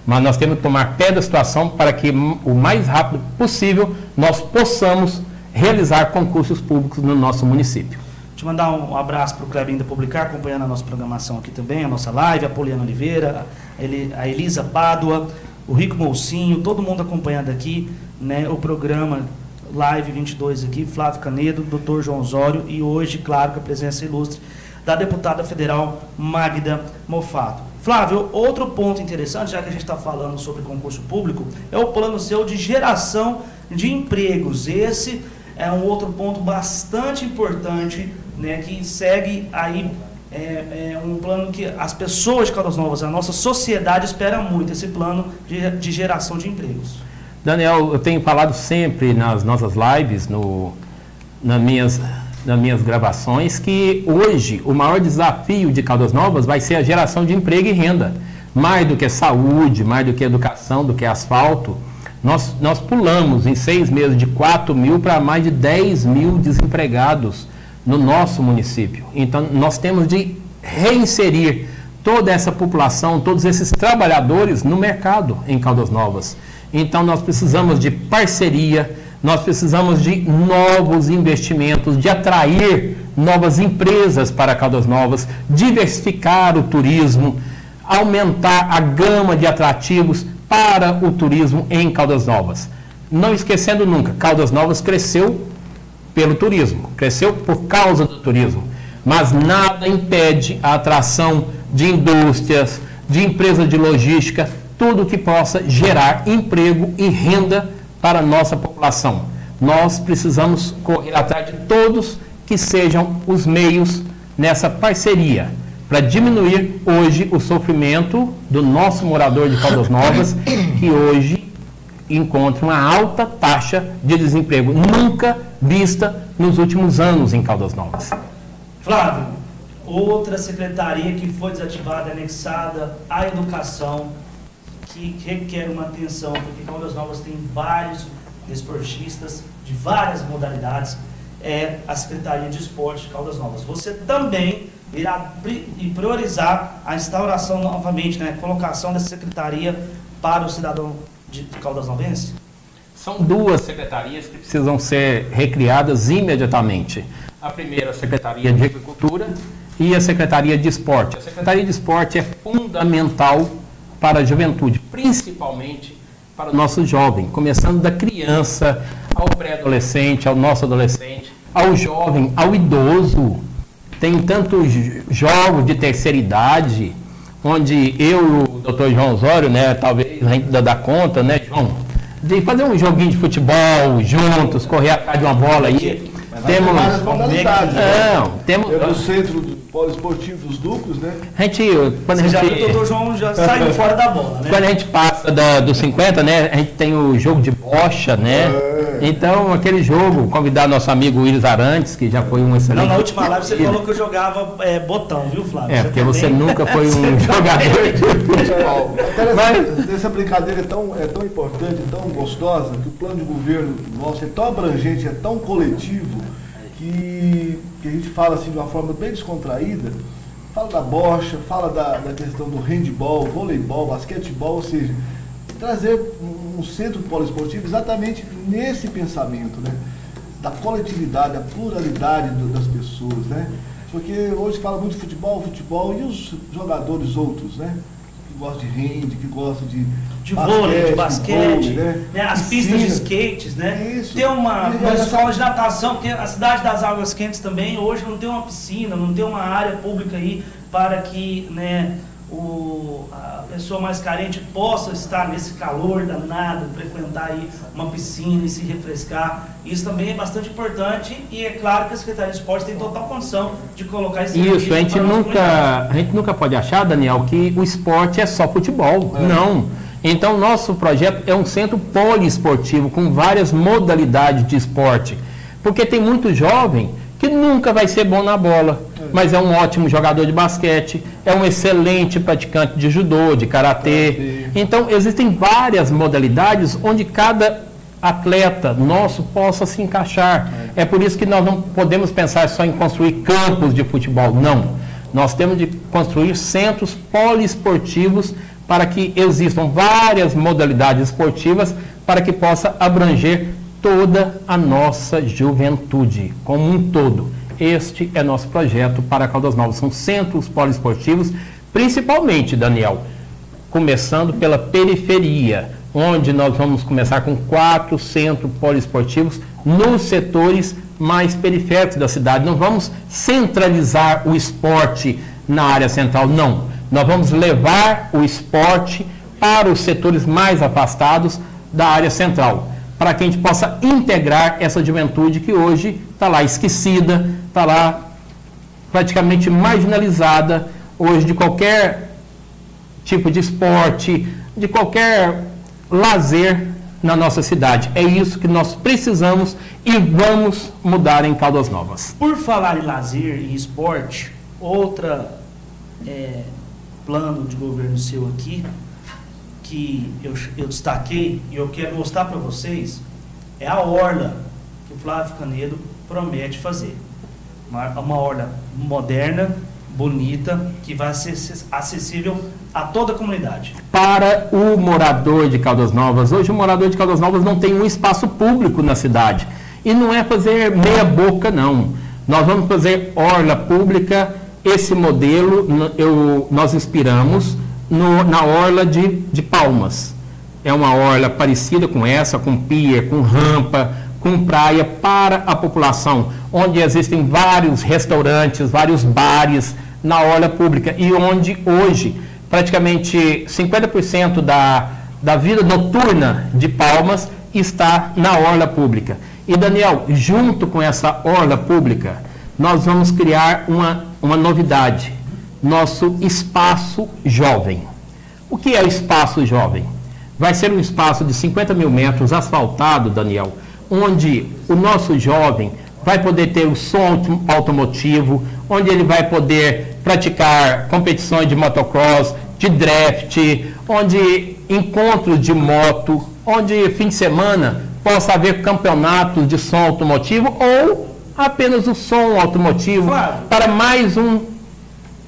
Mas nós temos que tomar pé da situação para que o mais rápido possível nós possamos realizar concursos públicos no nosso município. Eu mandar um abraço para o Clebinho da Publicar, acompanhando a nossa programação aqui também, a nossa live, a Poliana Oliveira, a Elisa Pádua, o Rico Molcinho, todo mundo acompanhando aqui né, o programa Live 22 aqui, Flávio Canedo, Dr. João Osório e hoje, claro, com a presença ilustre da deputada federal Magda Mofato. Flávio, outro ponto interessante, já que a gente está falando sobre concurso público, é o plano seu de geração de empregos. Esse é um outro ponto bastante importante, né, que segue aí é, é, um plano que as pessoas de Caldas Novas, a nossa sociedade espera muito, esse plano de, de geração de empregos. Daniel, eu tenho falado sempre nas nossas lives, no, nas minhas nas minhas gravações que hoje o maior desafio de Caldas Novas vai ser a geração de emprego e renda. mais do que saúde, mais do que educação, do que asfalto, nós, nós pulamos em seis meses de 4 mil para mais de 10 mil desempregados no nosso município. Então, nós temos de reinserir toda essa população, todos esses trabalhadores no mercado em Caldas Novas. Então, nós precisamos de parceria, nós precisamos de novos investimentos, de atrair novas empresas para Caldas Novas, diversificar o turismo, aumentar a gama de atrativos para o turismo em Caldas Novas. Não esquecendo nunca, Caldas Novas cresceu pelo turismo, cresceu por causa do turismo, mas nada impede a atração de indústrias, de empresas de logística, tudo que possa gerar emprego e renda para a nossa população. Nós precisamos correr atrás de todos que sejam os meios nessa parceria para diminuir hoje o sofrimento do nosso morador de Caldas Novas, que hoje encontra uma alta taxa de desemprego, nunca vista nos últimos anos em Caldas Novas. Flávio, outra secretaria que foi desativada, anexada à educação, que requer uma atenção, porque Caldas Novas tem vários desportistas de várias modalidades, é a Secretaria de Esporte de Caldas Novas. Você também irá priorizar a instauração novamente, né, colocação dessa secretaria para o cidadão de Caldas Novense? São duas secretarias que precisam ser recriadas imediatamente. A primeira, a Secretaria de Agricultura e a Secretaria de Esporte. A Secretaria de Esporte é fundamental para a juventude, principalmente para o nosso jovem, começando da criança ao pré-adolescente, ao nosso adolescente, ao jovem, ao idoso. Tem tantos jogos de terceira idade, onde eu e o doutor João Osório, né, talvez a gente dá conta, né, João, de fazer um joguinho de futebol juntos, correr atrás de uma bola aí. Temos várias modalidades. Né? Não, temos. É do centro do poliesportivo dos lucros, né? A gente, quando Você a gente, já o doutor João já saiu fora da bola, né? quando a gente passa da, dos 50, né, a gente tem o jogo de bocha, né? É. Então, aquele jogo, convidar nosso amigo Willis Arantes, que já foi um excelente. Não, na última live você falou que eu jogava é, botão, viu, Flávio? É, porque também- você nunca foi um jogador de futebol. Até Mas- essa, essa brincadeira é tão, é tão importante, tão gostosa, que o plano de governo nosso é tão abrangente, é tão coletivo, que, que a gente fala assim de uma forma bem descontraída, fala da bocha, fala da, da questão do handball, voleibol, basquetebol, ou seja, trazer um, centro poliesportivo exatamente nesse pensamento, né? Da coletividade, da pluralidade do- das pessoas, né? Porque hoje fala muito de futebol, futebol e os jogadores outros, né? Que gostam de rende, que gostam de, De vôlei, de basquete, vôlei, né? as pistas de skates, né? Isso. Tem uma, uma escola de natação, porque a cidade das águas quentes também hoje não tem uma piscina, não tem uma área pública aí para que né, o, a pessoa mais carente possa estar nesse calor danado, frequentar aí uma piscina e se refrescar. Isso também é bastante importante e é claro que a Secretaria de Esporte tem total condição de colocar esse Isso, a gente nunca, a gente nunca pode achar, Daniel, que o esporte é só futebol. Não. Então, nosso projeto é um centro poliesportivo com várias modalidades de esporte. Porque tem muito jovem que nunca vai ser bom na bola, mas é um ótimo jogador de basquete, é um excelente praticante de judô, de karatê. Então, existem várias modalidades onde cada atleta nosso possa se encaixar. É por isso que nós não podemos pensar só em construir campos de futebol. Não. Nós temos de construir centros poliesportivos para que existam várias modalidades esportivas para que possa abranger toda a nossa juventude como um todo. Este é nosso projeto para Caldas Novas. São centros poliesportivos, principalmente, Daniel, começando pela periferia, onde nós vamos começar com quatro centros poliesportivos nos setores mais periféricos da cidade. Não vamos centralizar o esporte na área central, não. Nós vamos levar o esporte para os setores mais afastados da área central, para que a gente possa integrar essa juventude que hoje está lá esquecida, está lá praticamente marginalizada hoje de qualquer tipo de esporte, de qualquer lazer na nossa cidade. É isso que nós precisamos e vamos mudar em Caldas Novas. Por falar em lazer e esporte, outra é, plano de governo seu aqui, que eu, eu destaquei e eu quero mostrar para vocês, é a orla que o Flávio Canedo promete fazer. Uma, uma orla moderna, bonita, que vai ser acessível a toda a comunidade. Para o morador de Caldas Novas, hoje o morador de Caldas Novas não tem um espaço público na cidade. E não é fazer meia boca, não. Nós vamos fazer orla pública. Esse modelo eu, nós inspiramos no, na orla de, de Palmas. É uma orla parecida com essa, com pier, com rampa, com praia para a população, onde existem vários restaurantes, vários bares na orla pública e onde hoje praticamente 50% da, da vida noturna de Palmas está na orla pública. E Daniel, junto com essa orla pública, nós vamos criar uma, uma novidade, nosso espaço jovem. O que é o espaço jovem? Vai ser um espaço de 50 mil metros asfaltado, Daniel, onde o nosso jovem vai poder ter o som automotivo, onde ele vai poder praticar competições de motocross, de draft, onde encontros de moto, onde fim de semana possa haver campeonatos de som automotivo ou apenas o som automotivo claro. para mais um,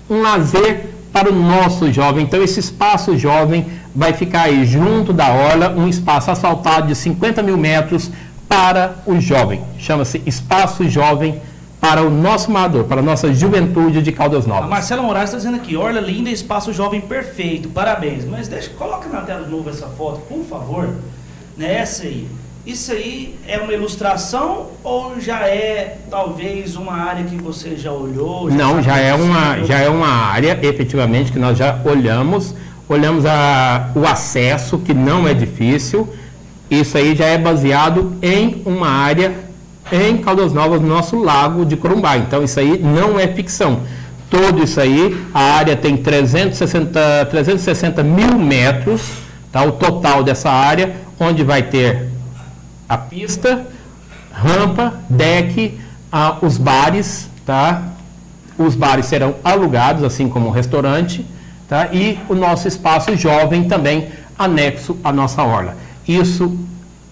um lazer para o nosso jovem. Então esse espaço jovem vai ficar aí junto da orla, um espaço asfaltado de 50 mil metros para o jovem. Chama-se Espaço Jovem para o nosso morador, para a nossa juventude de Caldas Novas. A Marcela Moraes está dizendo aqui, Orla linda, espaço jovem perfeito, parabéns. Mas deixa, coloca na tela de novo essa foto, por favor. Nessa aí. Isso aí é uma ilustração ou já é talvez uma área que você já olhou? Já Não, já é, uma, já é uma área efetivamente que nós já olhamos. Olhamos a, o acesso, que não é difícil isso aí já é baseado em uma área em Caldas Novas, no nosso lago de Corumbá. Então, isso aí não é ficção. Todo isso aí, a área tem 360, 360 mil metros, tá? o total dessa área, onde vai ter a pista, rampa, deck, ah, os bares, tá? Os bares serão alugados, assim como o restaurante, tá? E o nosso espaço jovem também anexo à nossa orla. Isso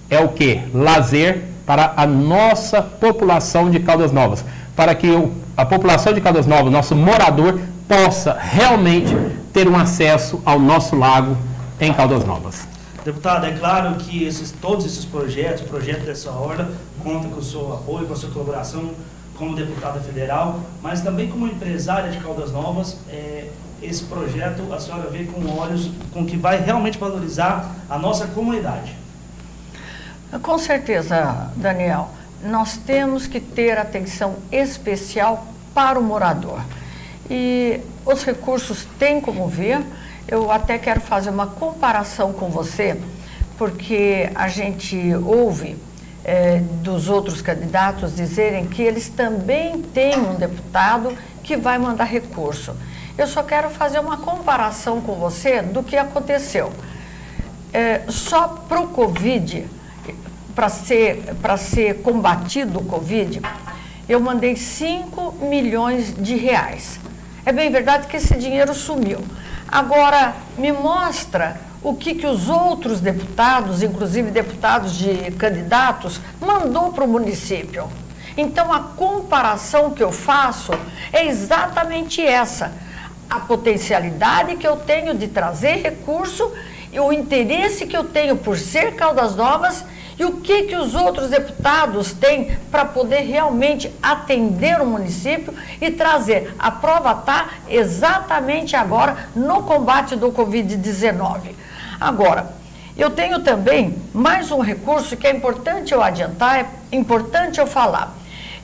é o que? Lazer para a nossa população de Caldas Novas, para que a população de Caldas Novas, nosso morador, possa realmente ter um acesso ao nosso lago em Caldas Novas. Deputado, é claro que esses, todos esses projetos, projeto dessa ordem, conta com o seu apoio, com a sua colaboração como deputada federal, mas também como empresária de Caldas Novas, é, esse projeto a senhora vê com olhos com que vai realmente valorizar a nossa comunidade? Com certeza, Daniel. Nós temos que ter atenção especial para o morador. E os recursos têm como ver. Eu até quero fazer uma comparação com você, porque a gente ouve é, dos outros candidatos dizerem que eles também têm um deputado que vai mandar recurso. Eu só quero fazer uma comparação com você do que aconteceu. É, só para o Covid, para ser, ser combatido o Covid, eu mandei 5 milhões de reais. É bem verdade que esse dinheiro sumiu. Agora, me mostra o que, que os outros deputados, inclusive deputados de candidatos, mandou para o município. Então, a comparação que eu faço é exatamente essa a potencialidade que eu tenho de trazer recurso e o interesse que eu tenho por ser Caldas Novas e o que, que os outros deputados têm para poder realmente atender o município e trazer. A prova está exatamente agora no combate do Covid-19. Agora, eu tenho também mais um recurso que é importante eu adiantar, é importante eu falar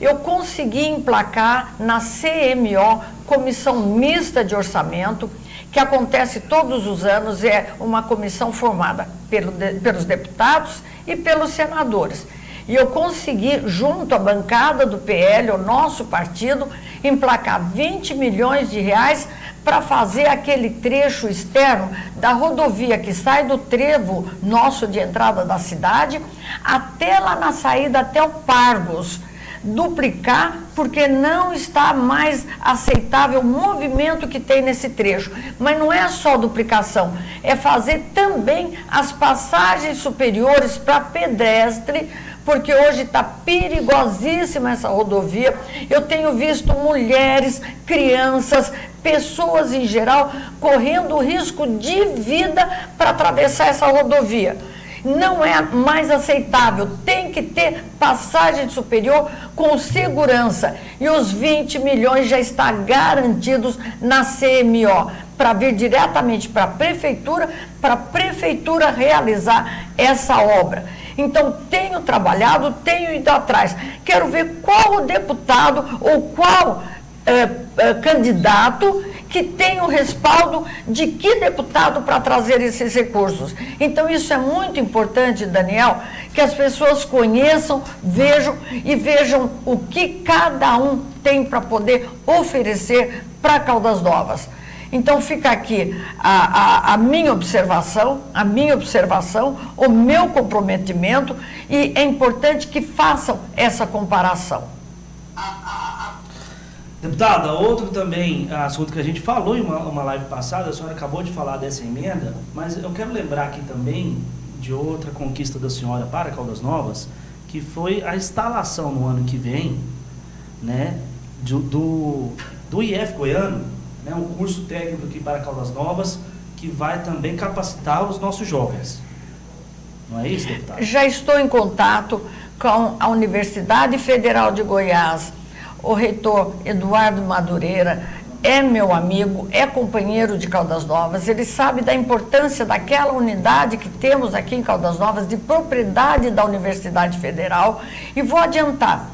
eu consegui emplacar na CMO, Comissão Mista de Orçamento, que acontece todos os anos, é uma comissão formada pelo, pelos deputados e pelos senadores. E eu consegui, junto à bancada do PL, o nosso partido, emplacar 20 milhões de reais para fazer aquele trecho externo da rodovia que sai do trevo nosso de entrada da cidade até lá na saída, até o Pargos duplicar, porque não está mais aceitável o movimento que tem nesse trecho. Mas não é só duplicação, é fazer também as passagens superiores para pedestre, porque hoje está perigosíssima essa rodovia. Eu tenho visto mulheres, crianças, pessoas em geral correndo risco de vida para atravessar essa rodovia não é mais aceitável. Tem que ter passagem superior com segurança. E os 20 milhões já estão garantidos na CMO para vir diretamente para a prefeitura, para a prefeitura realizar essa obra. Então, tenho trabalhado, tenho ido atrás. Quero ver qual o deputado ou qual é, é, candidato que tem o respaldo de que deputado para trazer esses recursos. Então, isso é muito importante, Daniel, que as pessoas conheçam, vejam e vejam o que cada um tem para poder oferecer para Caldas Novas. Então fica aqui a, a, a, minha observação, a minha observação, o meu comprometimento e é importante que façam essa comparação. Deputada, outro também assunto que a gente falou em uma, uma live passada, a senhora acabou de falar dessa emenda, mas eu quero lembrar aqui também de outra conquista da senhora para Caldas Novas, que foi a instalação no ano que vem, né, do, do, do IF Goiano, né, um curso técnico aqui para Caldas Novas, que vai também capacitar os nossos jovens. Não é isso, deputada? Já estou em contato com a Universidade Federal de Goiás o reitor Eduardo Madureira é meu amigo, é companheiro de Caldas Novas, ele sabe da importância daquela unidade que temos aqui em Caldas Novas, de propriedade da Universidade Federal, e vou adiantar,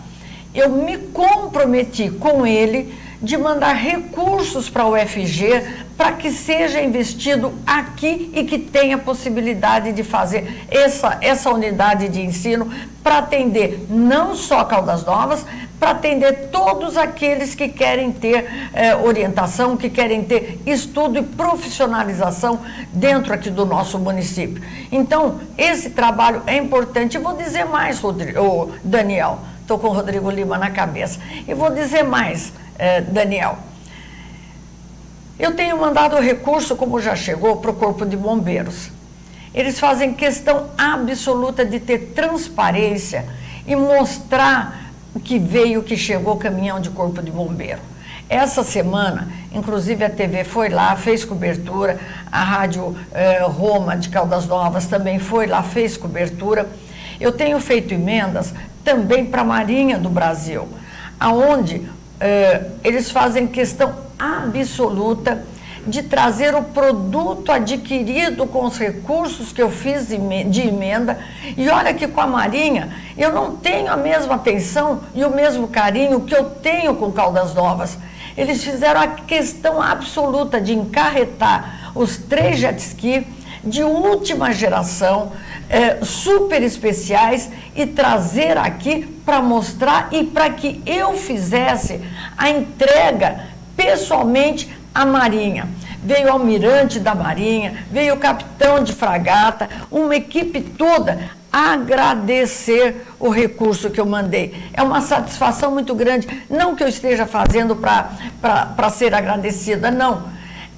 eu me comprometi com ele de mandar recursos para a UFG para que seja investido aqui e que tenha possibilidade de fazer essa, essa unidade de ensino para atender não só Caldas Novas, para atender todos aqueles que querem ter eh, orientação, que querem ter estudo e profissionalização dentro aqui do nosso município. Então, esse trabalho é importante. Vou dizer mais, Rodrigo, Daniel, estou com o Rodrigo Lima na cabeça. E vou dizer mais, eh, Daniel. Eu tenho mandado recurso, como já chegou, para o Corpo de Bombeiros. Eles fazem questão absoluta de ter transparência e mostrar o que veio, o que chegou, caminhão de corpo de bombeiro. Essa semana, inclusive a TV foi lá, fez cobertura, a Rádio eh, Roma de Caldas Novas também foi lá, fez cobertura. Eu tenho feito emendas também para a Marinha do Brasil, aonde eles fazem questão absoluta de trazer o produto adquirido com os recursos que eu fiz de emenda. E olha que com a Marinha eu não tenho a mesma atenção e o mesmo carinho que eu tenho com Caldas Novas. Eles fizeram a questão absoluta de encarretar os três jet ski de última geração, eh, super especiais, e trazer aqui para mostrar e para que eu fizesse a entrega pessoalmente a Marinha. Veio o almirante da Marinha, veio o capitão de fragata, uma equipe toda agradecer o recurso que eu mandei. É uma satisfação muito grande. Não que eu esteja fazendo para ser agradecida, não.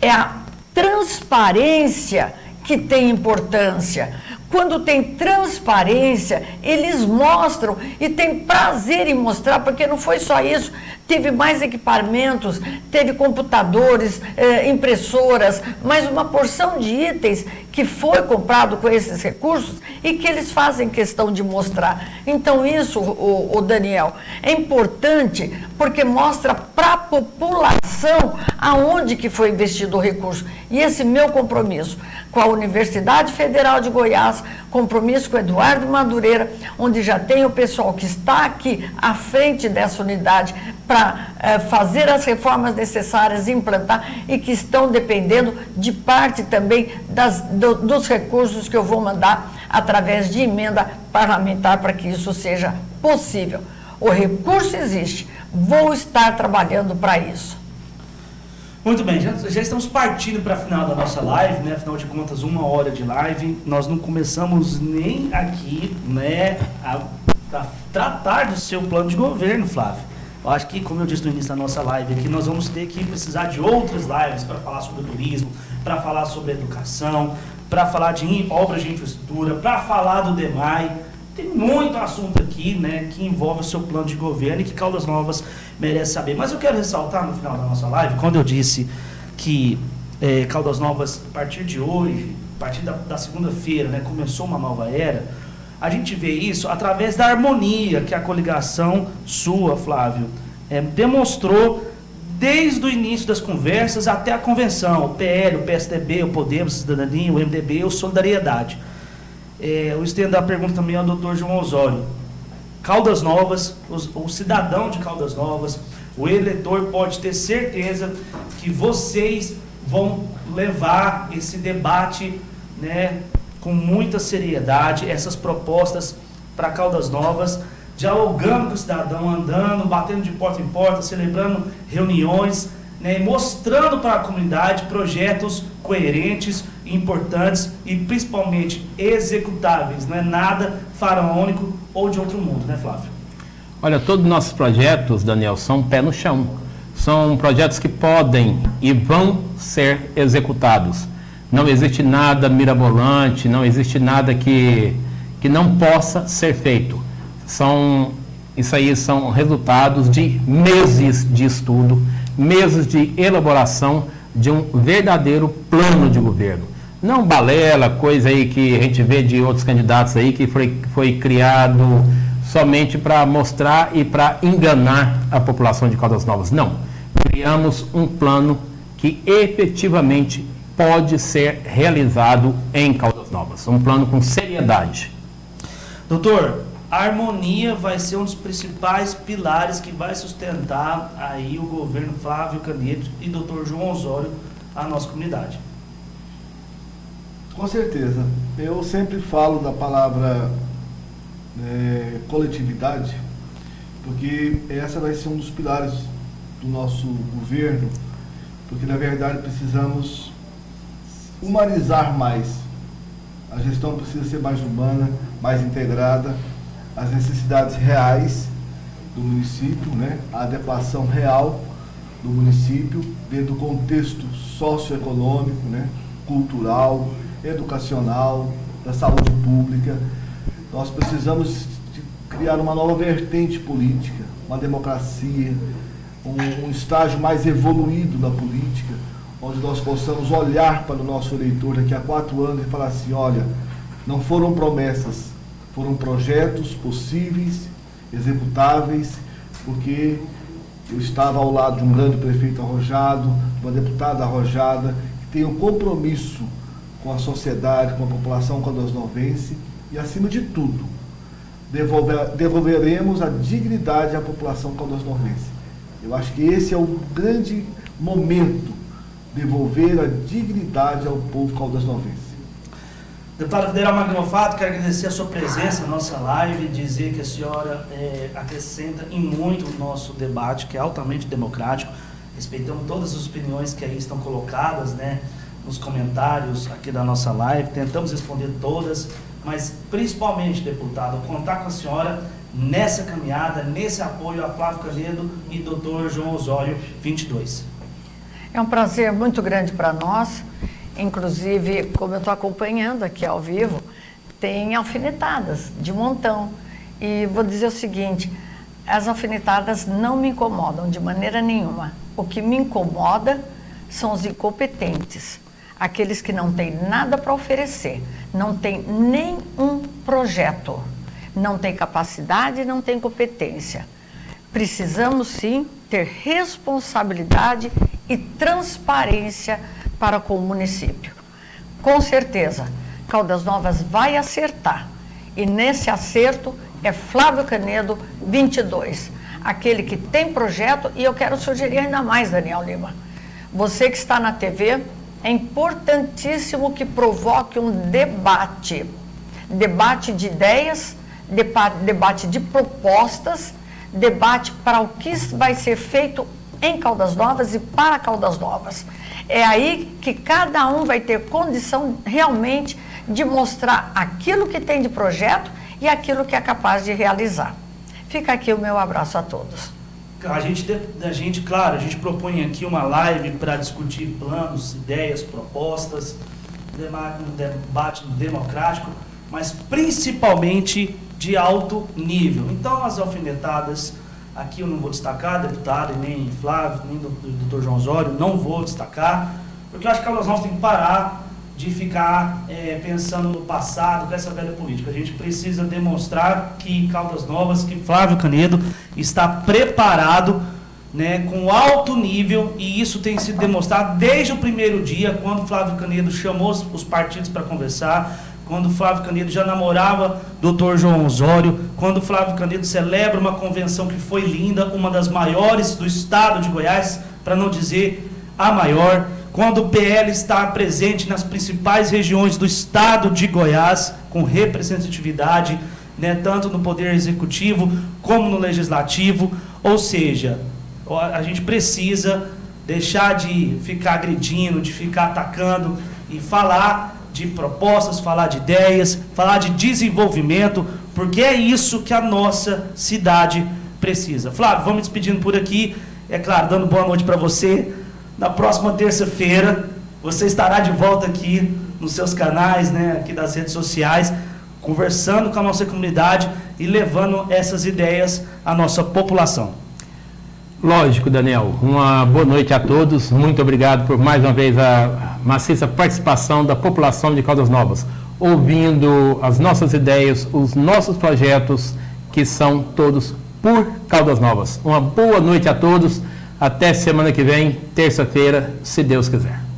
É a transparência que tem importância. Quando tem transparência, eles mostram e tem prazer em mostrar, porque não foi só isso. Teve mais equipamentos, teve computadores, eh, impressoras, mais uma porção de itens que foi comprado com esses recursos e que eles fazem questão de mostrar. Então, isso, o, o Daniel, é importante porque mostra para a população aonde que foi investido o recurso. E esse meu compromisso com a Universidade Federal de Goiás, compromisso com Eduardo Madureira, onde já tem o pessoal que está aqui à frente dessa unidade para eh, fazer as reformas necessárias, implantar e que estão dependendo de parte também das, do, dos recursos que eu vou mandar através de emenda parlamentar para que isso seja possível. O recurso existe, vou estar trabalhando para isso. Muito bem, já, já estamos partindo para a final da nossa live, né? Afinal de contas, uma hora de live. Nós não começamos nem aqui, né? A, a tratar do seu plano de governo, Flávio. Eu acho que, como eu disse no início da nossa live aqui, nós vamos ter que precisar de outras lives para falar sobre turismo, para falar sobre educação, para falar de obras de infraestrutura, para falar do DEMAI. Tem muito assunto aqui, né, que envolve o seu plano de governo e que Caldas Novas merece saber. Mas eu quero ressaltar no final da nossa live, quando eu disse que é, Caldas Novas, a partir de hoje, a partir da, da segunda-feira, né, começou uma nova era, a gente vê isso através da harmonia que a coligação sua, Flávio, é, demonstrou desde o início das conversas até a convenção, o PL, o PSDB, o Podemos, Cidadania, o MDB, o Solidariedade. É, eu estendo a pergunta também ao doutor João Osório. Caldas Novas, os, o cidadão de Caldas Novas, o eleitor pode ter certeza que vocês vão levar esse debate né, com muita seriedade, essas propostas para Caldas Novas dialogando com o cidadão, andando, batendo de porta em porta, celebrando reuniões, né, mostrando para a comunidade projetos coerentes, importantes e principalmente executáveis. Não é nada faraônico ou de outro mundo, né, Flávio? Olha, todos os nossos projetos, Daniel, são pé no chão. São projetos que podem e vão ser executados. Não existe nada mirabolante, não existe nada que, que não possa ser feito são isso aí são resultados de meses de estudo, meses de elaboração de um verdadeiro plano de governo. Não balela, coisa aí que a gente vê de outros candidatos aí que foi, foi criado somente para mostrar e para enganar a população de Caldas Novas. Não. Criamos um plano que efetivamente pode ser realizado em Caldas Novas. Um plano com seriedade. Doutor, a harmonia vai ser um dos principais pilares que vai sustentar aí o governo Flávio Canedo e Dr. João Osório a nossa comunidade. Com certeza. Eu sempre falo da palavra é, coletividade, porque essa vai ser um dos pilares do nosso governo, porque na verdade precisamos humanizar mais. A gestão precisa ser mais humana, mais integrada as necessidades reais do município, né? a adequação real do município dentro do contexto socioeconômico, né? cultural, educacional, da saúde pública. Nós precisamos criar uma nova vertente política, uma democracia, um, um estágio mais evoluído da política, onde nós possamos olhar para o nosso eleitor daqui a quatro anos e falar assim, olha, não foram promessas, foram projetos possíveis, executáveis, porque eu estava ao lado de um grande prefeito arrojado, uma deputada arrojada, que tem um compromisso com a sociedade, com a população candosnovense e, acima de tudo, devolver, devolveremos a dignidade à população candosnovense. Eu acho que esse é o grande momento, devolver a dignidade ao povo caldosnovense. Deputada Federal Magnofato, quero agradecer a sua presença na nossa live, dizer que a senhora é, acrescenta em muito o nosso debate, que é altamente democrático. Respeitamos todas as opiniões que aí estão colocadas, né, nos comentários aqui da nossa live. Tentamos responder todas, mas principalmente, deputado, contar com a senhora nessa caminhada, nesse apoio a Flávio Canedo e doutor João Osório 22. É um prazer muito grande para nós Inclusive, como eu estou acompanhando aqui ao vivo, tem alfinetadas de montão. E vou dizer o seguinte: as alfinetadas não me incomodam de maneira nenhuma. O que me incomoda são os incompetentes, aqueles que não têm nada para oferecer, não têm nenhum projeto, não têm capacidade, não têm competência. Precisamos sim ter responsabilidade e transparência para com o município. Com certeza, Caldas Novas vai acertar. E nesse acerto é Flávio Canedo 22, aquele que tem projeto e eu quero sugerir ainda mais, Daniel Lima. Você que está na TV, é importantíssimo que provoque um debate. Debate de ideias, debate de propostas, debate para o que vai ser feito em Caldas Novas e para Caldas Novas. É aí que cada um vai ter condição realmente de mostrar aquilo que tem de projeto e aquilo que é capaz de realizar. Fica aqui o meu abraço a todos. A gente, a gente, claro, a gente propõe aqui uma live para discutir planos, ideias, propostas, debate democrático, mas principalmente de alto nível. Então, as alfinetadas, aqui eu não vou destacar, deputado, nem Flávio, nem doutor João Osório, não vou destacar, porque eu acho que nós vamos ter que parar de ficar é, pensando no passado com essa velha política. A gente precisa demonstrar que Caldas Novas, que Flávio Canedo está preparado né, com alto nível, e isso tem sido demonstrado desde o primeiro dia, quando Flávio Canedo chamou os partidos para conversar, quando Flávio Canedo já namorava Dr. João Osório, quando Flávio Canedo celebra uma convenção que foi linda, uma das maiores do estado de Goiás, para não dizer a maior quando o PL está presente nas principais regiões do estado de Goiás, com representatividade, né, tanto no Poder Executivo como no Legislativo. Ou seja, a gente precisa deixar de ficar agredindo, de ficar atacando e falar de propostas, falar de ideias, falar de desenvolvimento, porque é isso que a nossa cidade precisa. Flávio, vamos despedindo por aqui. É claro, dando boa noite para você na próxima terça-feira, você estará de volta aqui nos seus canais, né, aqui das redes sociais, conversando com a nossa comunidade e levando essas ideias à nossa população. Lógico, Daniel. Uma boa noite a todos. Muito obrigado por mais uma vez a maciça participação da população de Caldas Novas, ouvindo as nossas ideias, os nossos projetos, que são todos por Caldas Novas. Uma boa noite a todos. Até semana que vem, terça-feira, se Deus quiser.